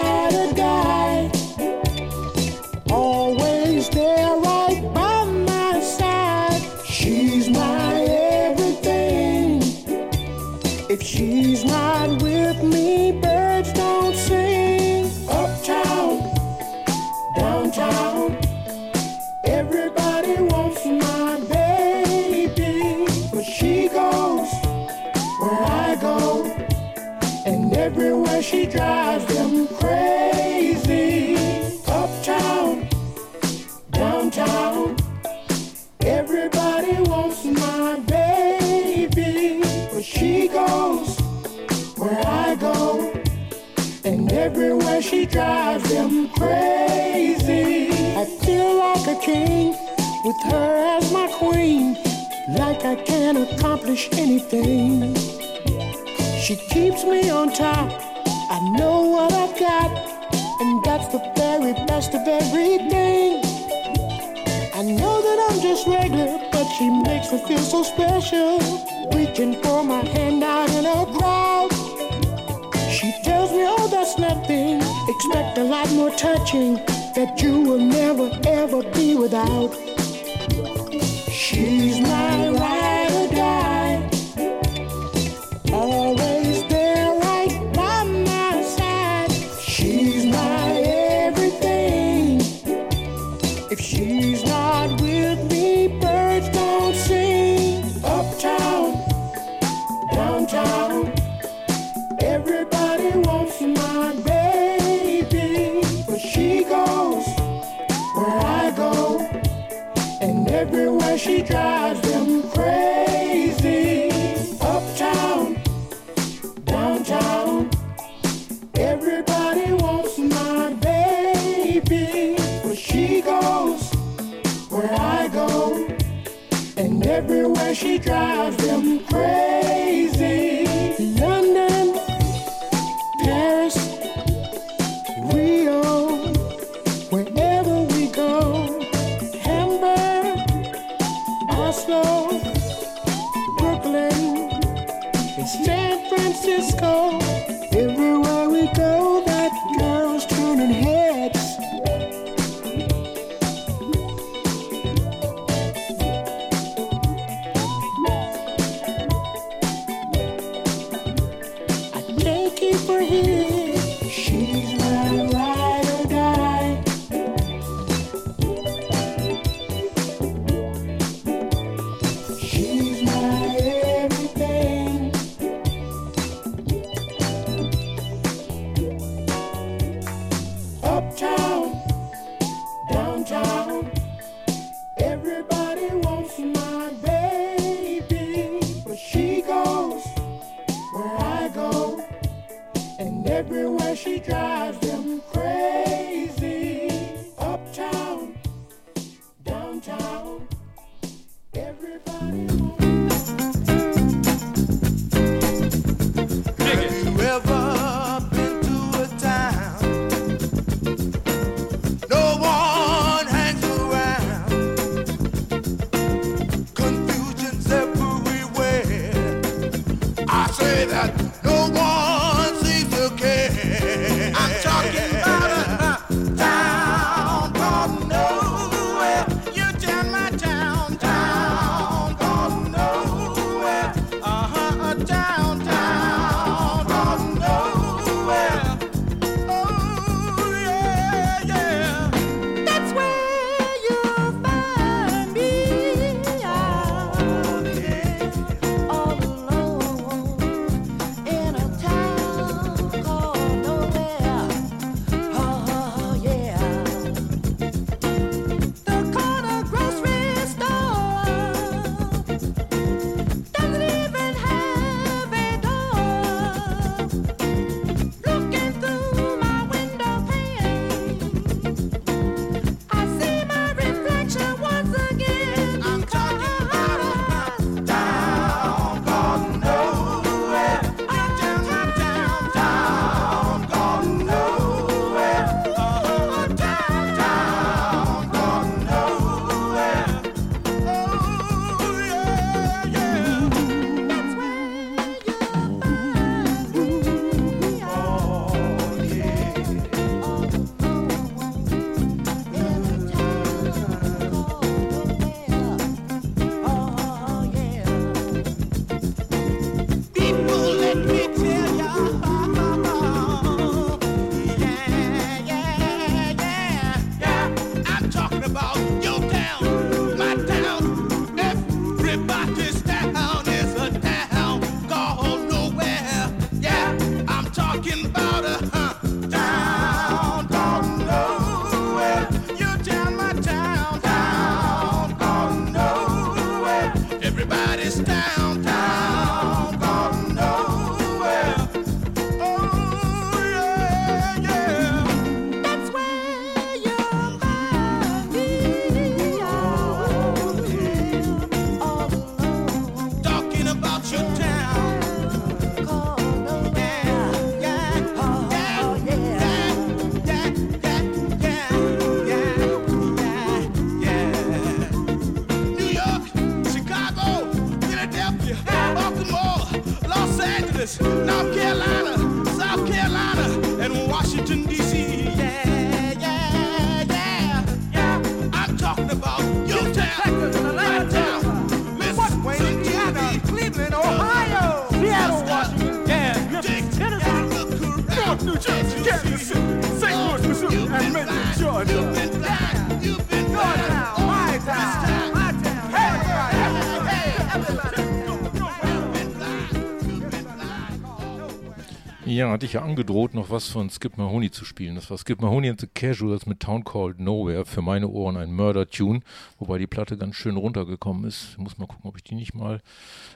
Ja, hatte ich ja angedroht, noch was von Skip Mahoney zu spielen. Das war Skip Mahoney and the Casuals mit Town Called Nowhere. Für meine Ohren ein Murder-Tune, wobei die Platte ganz schön runtergekommen ist. Ich muss mal gucken, ob ich die nicht mal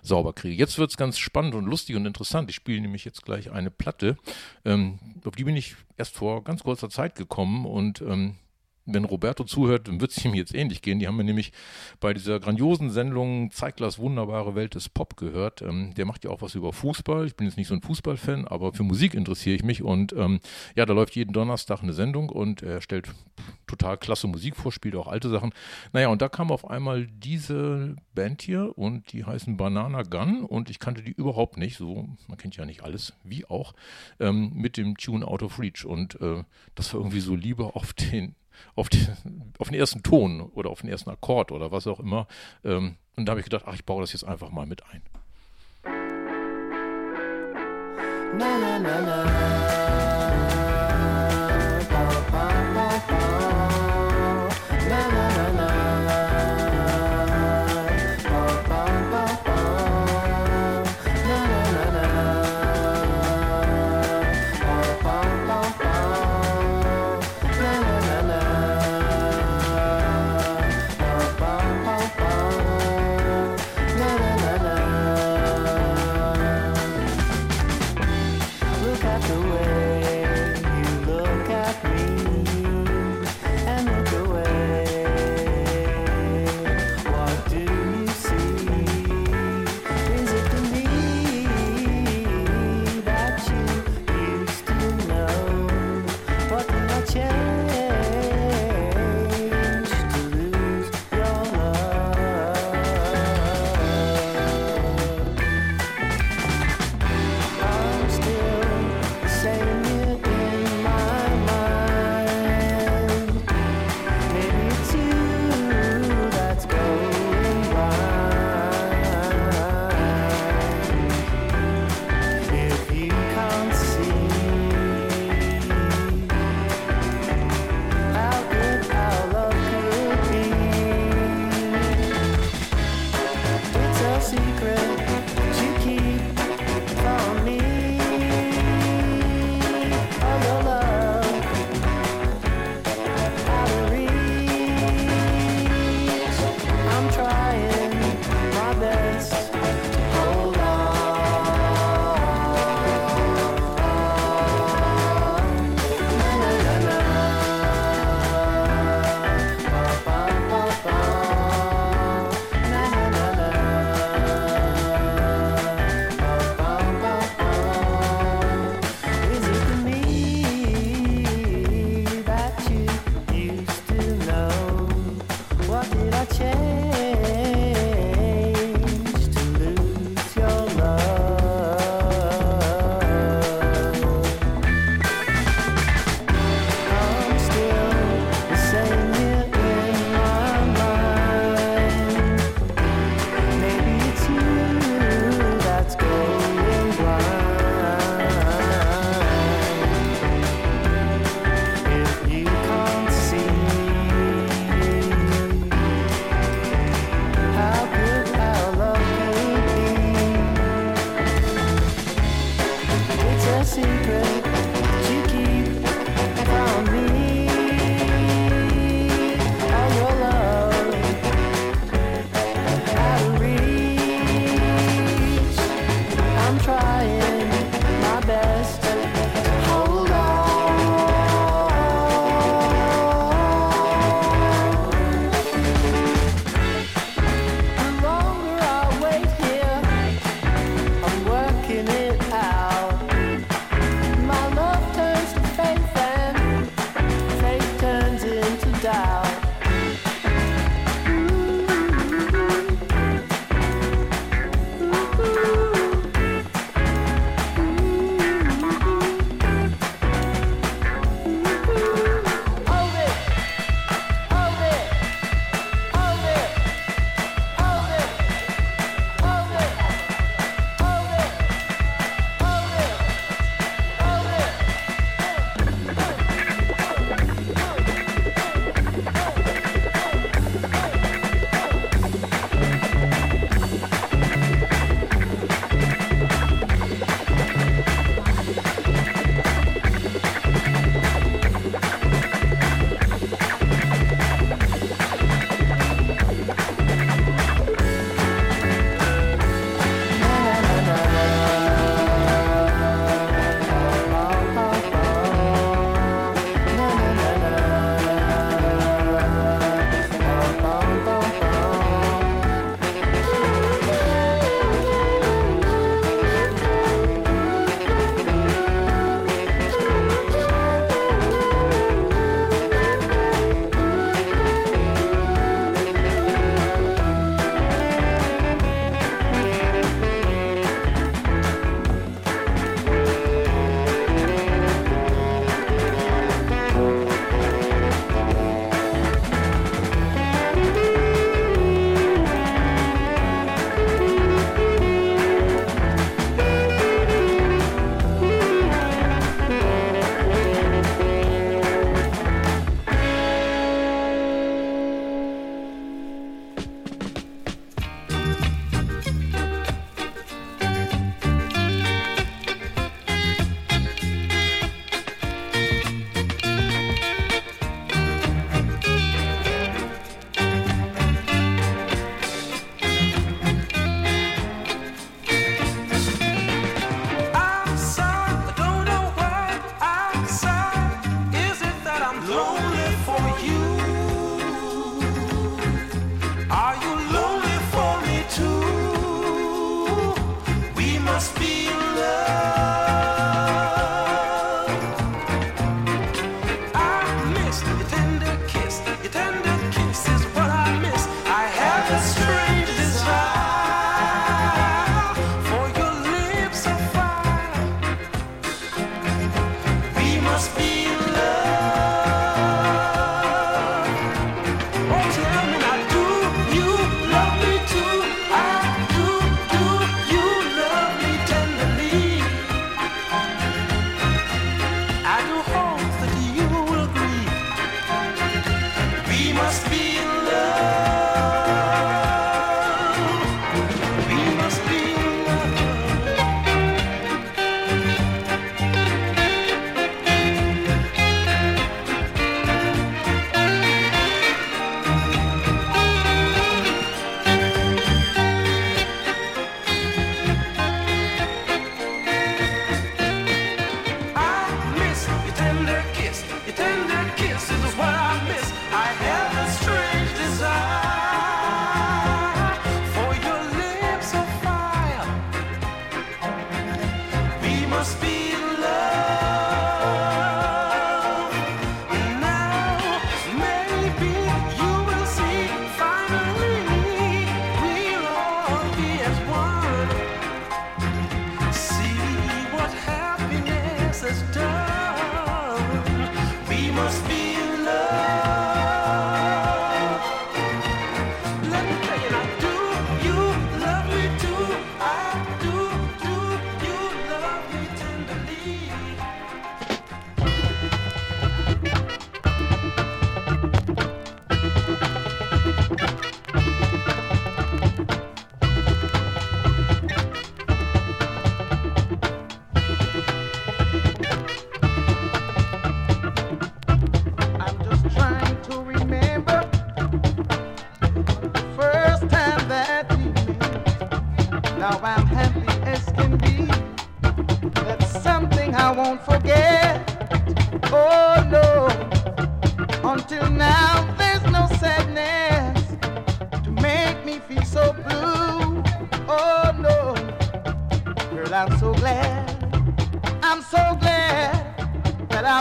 sauber kriege. Jetzt wird's ganz spannend und lustig und interessant. Ich spiele nämlich jetzt gleich eine Platte. Ähm, auf die bin ich erst vor ganz kurzer Zeit gekommen und ähm, wenn Roberto zuhört, dann wird es ihm jetzt ähnlich gehen. Die haben wir nämlich bei dieser grandiosen Sendung Zeiglers wunderbare Welt des Pop gehört. Ähm, der macht ja auch was über Fußball. Ich bin jetzt nicht so ein Fußballfan, aber für Musik interessiere ich mich. Und ähm, ja, da läuft jeden Donnerstag eine Sendung und er stellt total klasse Musik vor, spielt auch alte Sachen. Naja, und da kam auf einmal diese Band hier und die heißen Banana Gun und ich kannte die überhaupt nicht. So, man kennt ja nicht alles, wie auch, ähm, mit dem Tune Out of Reach. Und äh, das war irgendwie so Liebe auf den auf, die, auf den ersten Ton oder auf den ersten Akkord oder was auch immer. Ähm, und da habe ich gedacht, ach, ich baue das jetzt einfach mal mit ein. Na na na na.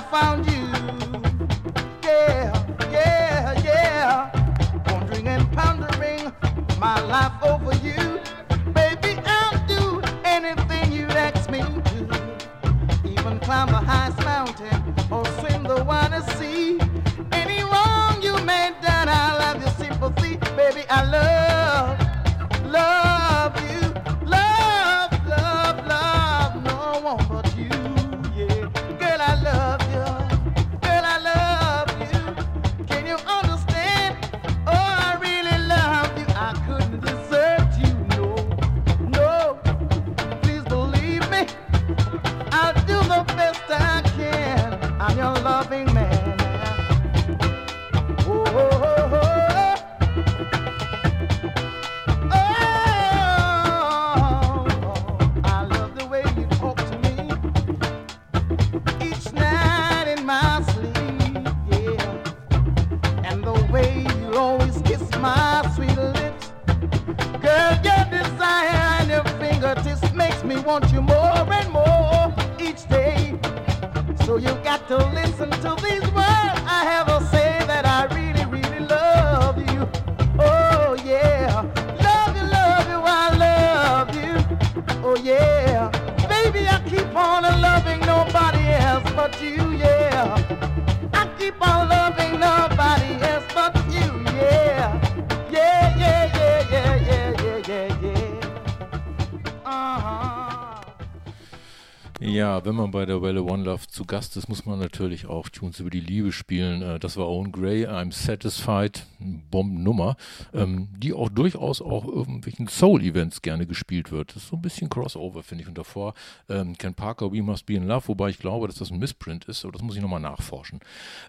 Wenn One Love zu Gast ist, muss man natürlich auch Tunes über die Liebe spielen. Äh, das war Owen Gray, I'm Satisfied, Bombennummer, ähm, die auch durchaus auch irgendwelchen Soul-Events gerne gespielt wird. Das ist so ein bisschen Crossover, finde ich. Und davor ähm, Ken Parker, We Must Be in Love, wobei ich glaube, dass das ein Missprint ist, aber das muss ich nochmal nachforschen.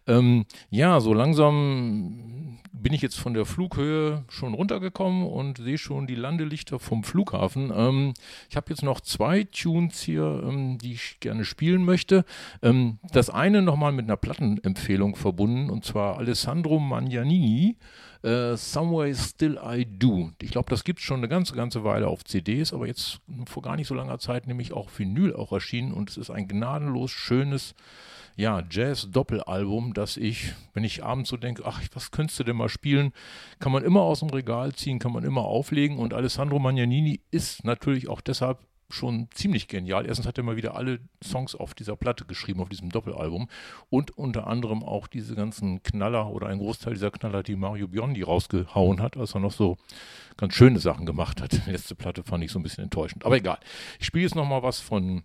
Ähm, ja, so langsam bin ich jetzt von der Flughöhe schon runtergekommen und sehe schon die Landelichter vom Flughafen. Ähm, ich habe jetzt noch zwei Tunes hier ähm, die ich gerne spielen möchte. Ähm, das eine nochmal mit einer Plattenempfehlung verbunden, und zwar Alessandro Magnanini, äh, Somewhere Still I Do. Ich glaube, das gibt es schon eine ganze, ganze Weile auf CDs, aber jetzt vor gar nicht so langer Zeit nämlich auch Vinyl auch erschienen und es ist ein gnadenlos schönes ja, Jazz-Doppelalbum, das ich, wenn ich abends so denke, ach, was könntest du denn mal spielen, kann man immer aus dem Regal ziehen, kann man immer auflegen und Alessandro Magnanini ist natürlich auch deshalb schon ziemlich genial. Erstens hat er mal wieder alle Songs auf dieser Platte geschrieben, auf diesem Doppelalbum und unter anderem auch diese ganzen Knaller oder ein Großteil dieser Knaller, die Mario Biondi rausgehauen hat, als er noch so ganz schöne Sachen gemacht hat. Die letzte Platte fand ich so ein bisschen enttäuschend. Aber egal. Ich spiele jetzt nochmal was von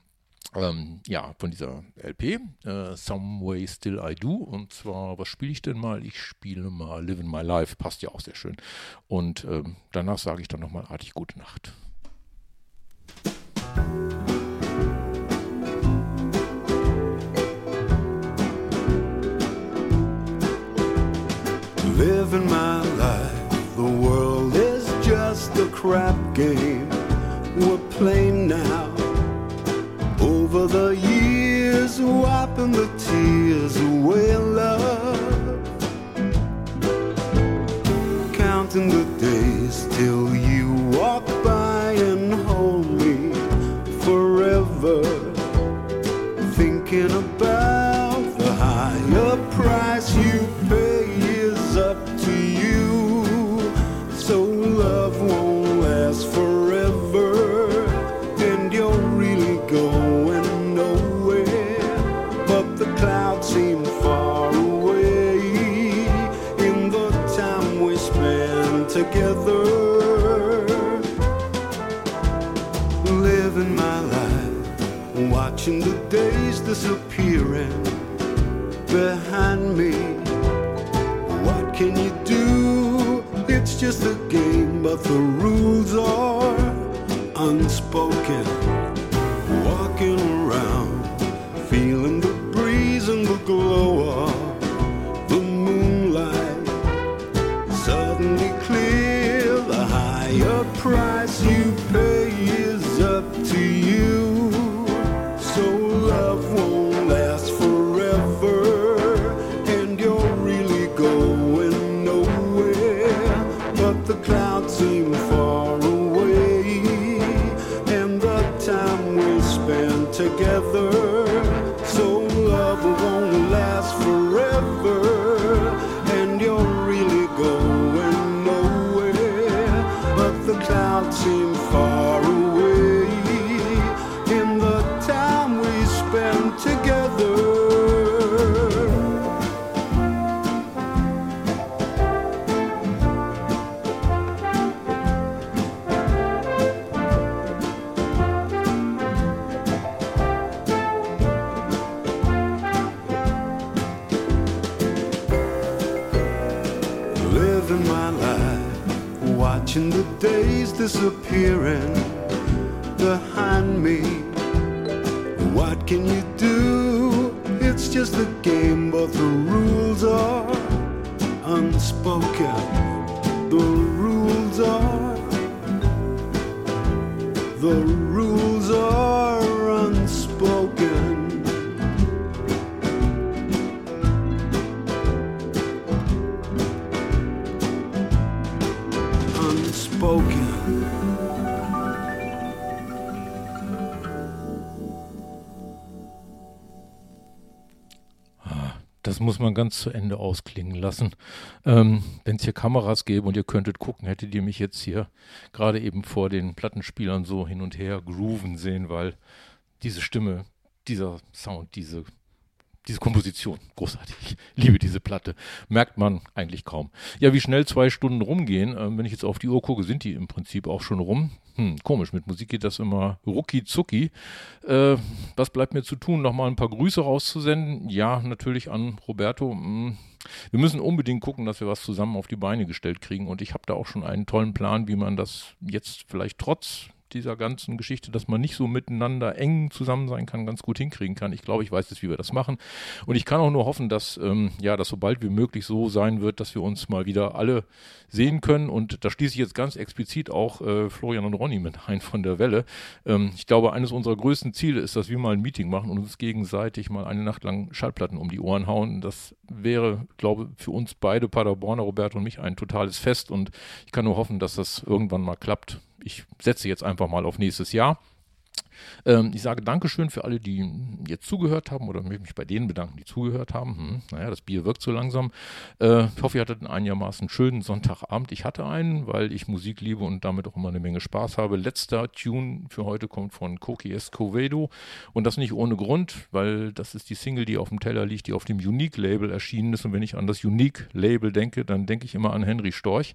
ähm, ja, von dieser LP, äh, Some Way Still I Do. Und zwar, was spiele ich denn mal? Ich spiele mal Living My Life, passt ja auch sehr schön. Und ähm, danach sage ich dann nochmal artig Gute Nacht. Living my life, the world is just a crap game. We're playing now over the years, wiping the tears away, love. Counting the days till forever. Thinking about the higher price you pay disappearing behind me. What can you do? It's just a game, but the rules are unspoken. Walking around, feeling the breeze and the glow of the moonlight. Suddenly clear, the higher price ganz zu Ende ausklingen lassen. Ähm, Wenn es hier Kameras gäbe und ihr könntet gucken, hättet ihr mich jetzt hier gerade eben vor den Plattenspielern so hin und her grooven sehen, weil diese Stimme, dieser Sound, diese diese Komposition, großartig. Ich liebe diese Platte. Merkt man eigentlich kaum. Ja, wie schnell zwei Stunden rumgehen. Ähm, wenn ich jetzt auf die Uhr gucke, sind die im Prinzip auch schon rum. Hm, komisch, mit Musik geht das immer rucki zucki. Äh, was bleibt mir zu tun? Nochmal ein paar Grüße rauszusenden. Ja, natürlich an Roberto. Hm, wir müssen unbedingt gucken, dass wir was zusammen auf die Beine gestellt kriegen. Und ich habe da auch schon einen tollen Plan, wie man das jetzt vielleicht trotz dieser ganzen Geschichte, dass man nicht so miteinander eng zusammen sein kann, ganz gut hinkriegen kann. Ich glaube, ich weiß jetzt, wie wir das machen. Und ich kann auch nur hoffen, dass, ähm, ja, dass sobald wie möglich so sein wird, dass wir uns mal wieder alle sehen können. Und da schließe ich jetzt ganz explizit auch äh, Florian und Ronny mit ein von der Welle. Ähm, ich glaube, eines unserer größten Ziele ist, dass wir mal ein Meeting machen und uns gegenseitig mal eine Nacht lang Schallplatten um die Ohren hauen. Das wäre, glaube für uns beide, Paderborner, Roberto und mich, ein totales Fest. Und ich kann nur hoffen, dass das irgendwann mal klappt. Ich setze jetzt einfach mal auf nächstes Jahr. Ähm, ich sage Dankeschön für alle, die jetzt zugehört haben oder mich bei denen bedanken, die zugehört haben. Hm, naja, das Bier wirkt so langsam. Äh, ich hoffe, ihr hattet einen einigermaßen schönen Sonntagabend. Ich hatte einen, weil ich Musik liebe und damit auch immer eine Menge Spaß habe. Letzter Tune für heute kommt von Koki Escovedo und das nicht ohne Grund, weil das ist die Single, die auf dem Teller liegt, die auf dem Unique-Label erschienen ist. Und wenn ich an das Unique-Label denke, dann denke ich immer an Henry Storch.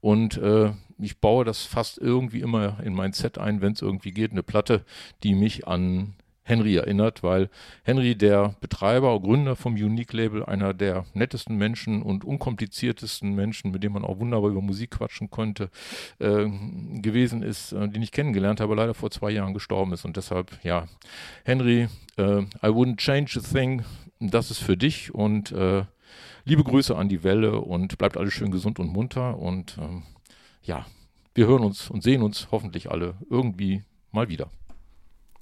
Und äh, ich baue das fast irgendwie immer in mein Set ein, wenn es irgendwie geht, eine Platte, die mich an Henry erinnert, weil Henry, der Betreiber, Gründer vom Unique Label, einer der nettesten Menschen und unkompliziertesten Menschen, mit dem man auch wunderbar über Musik quatschen konnte, äh, gewesen ist, äh, den ich kennengelernt habe, leider vor zwei Jahren gestorben ist. Und deshalb, ja, Henry, äh, I wouldn't change a thing, das ist für dich und äh, liebe Grüße an die Welle und bleibt alles schön gesund und munter und ähm, ja, wir hören uns und sehen uns hoffentlich alle irgendwie mal wieder.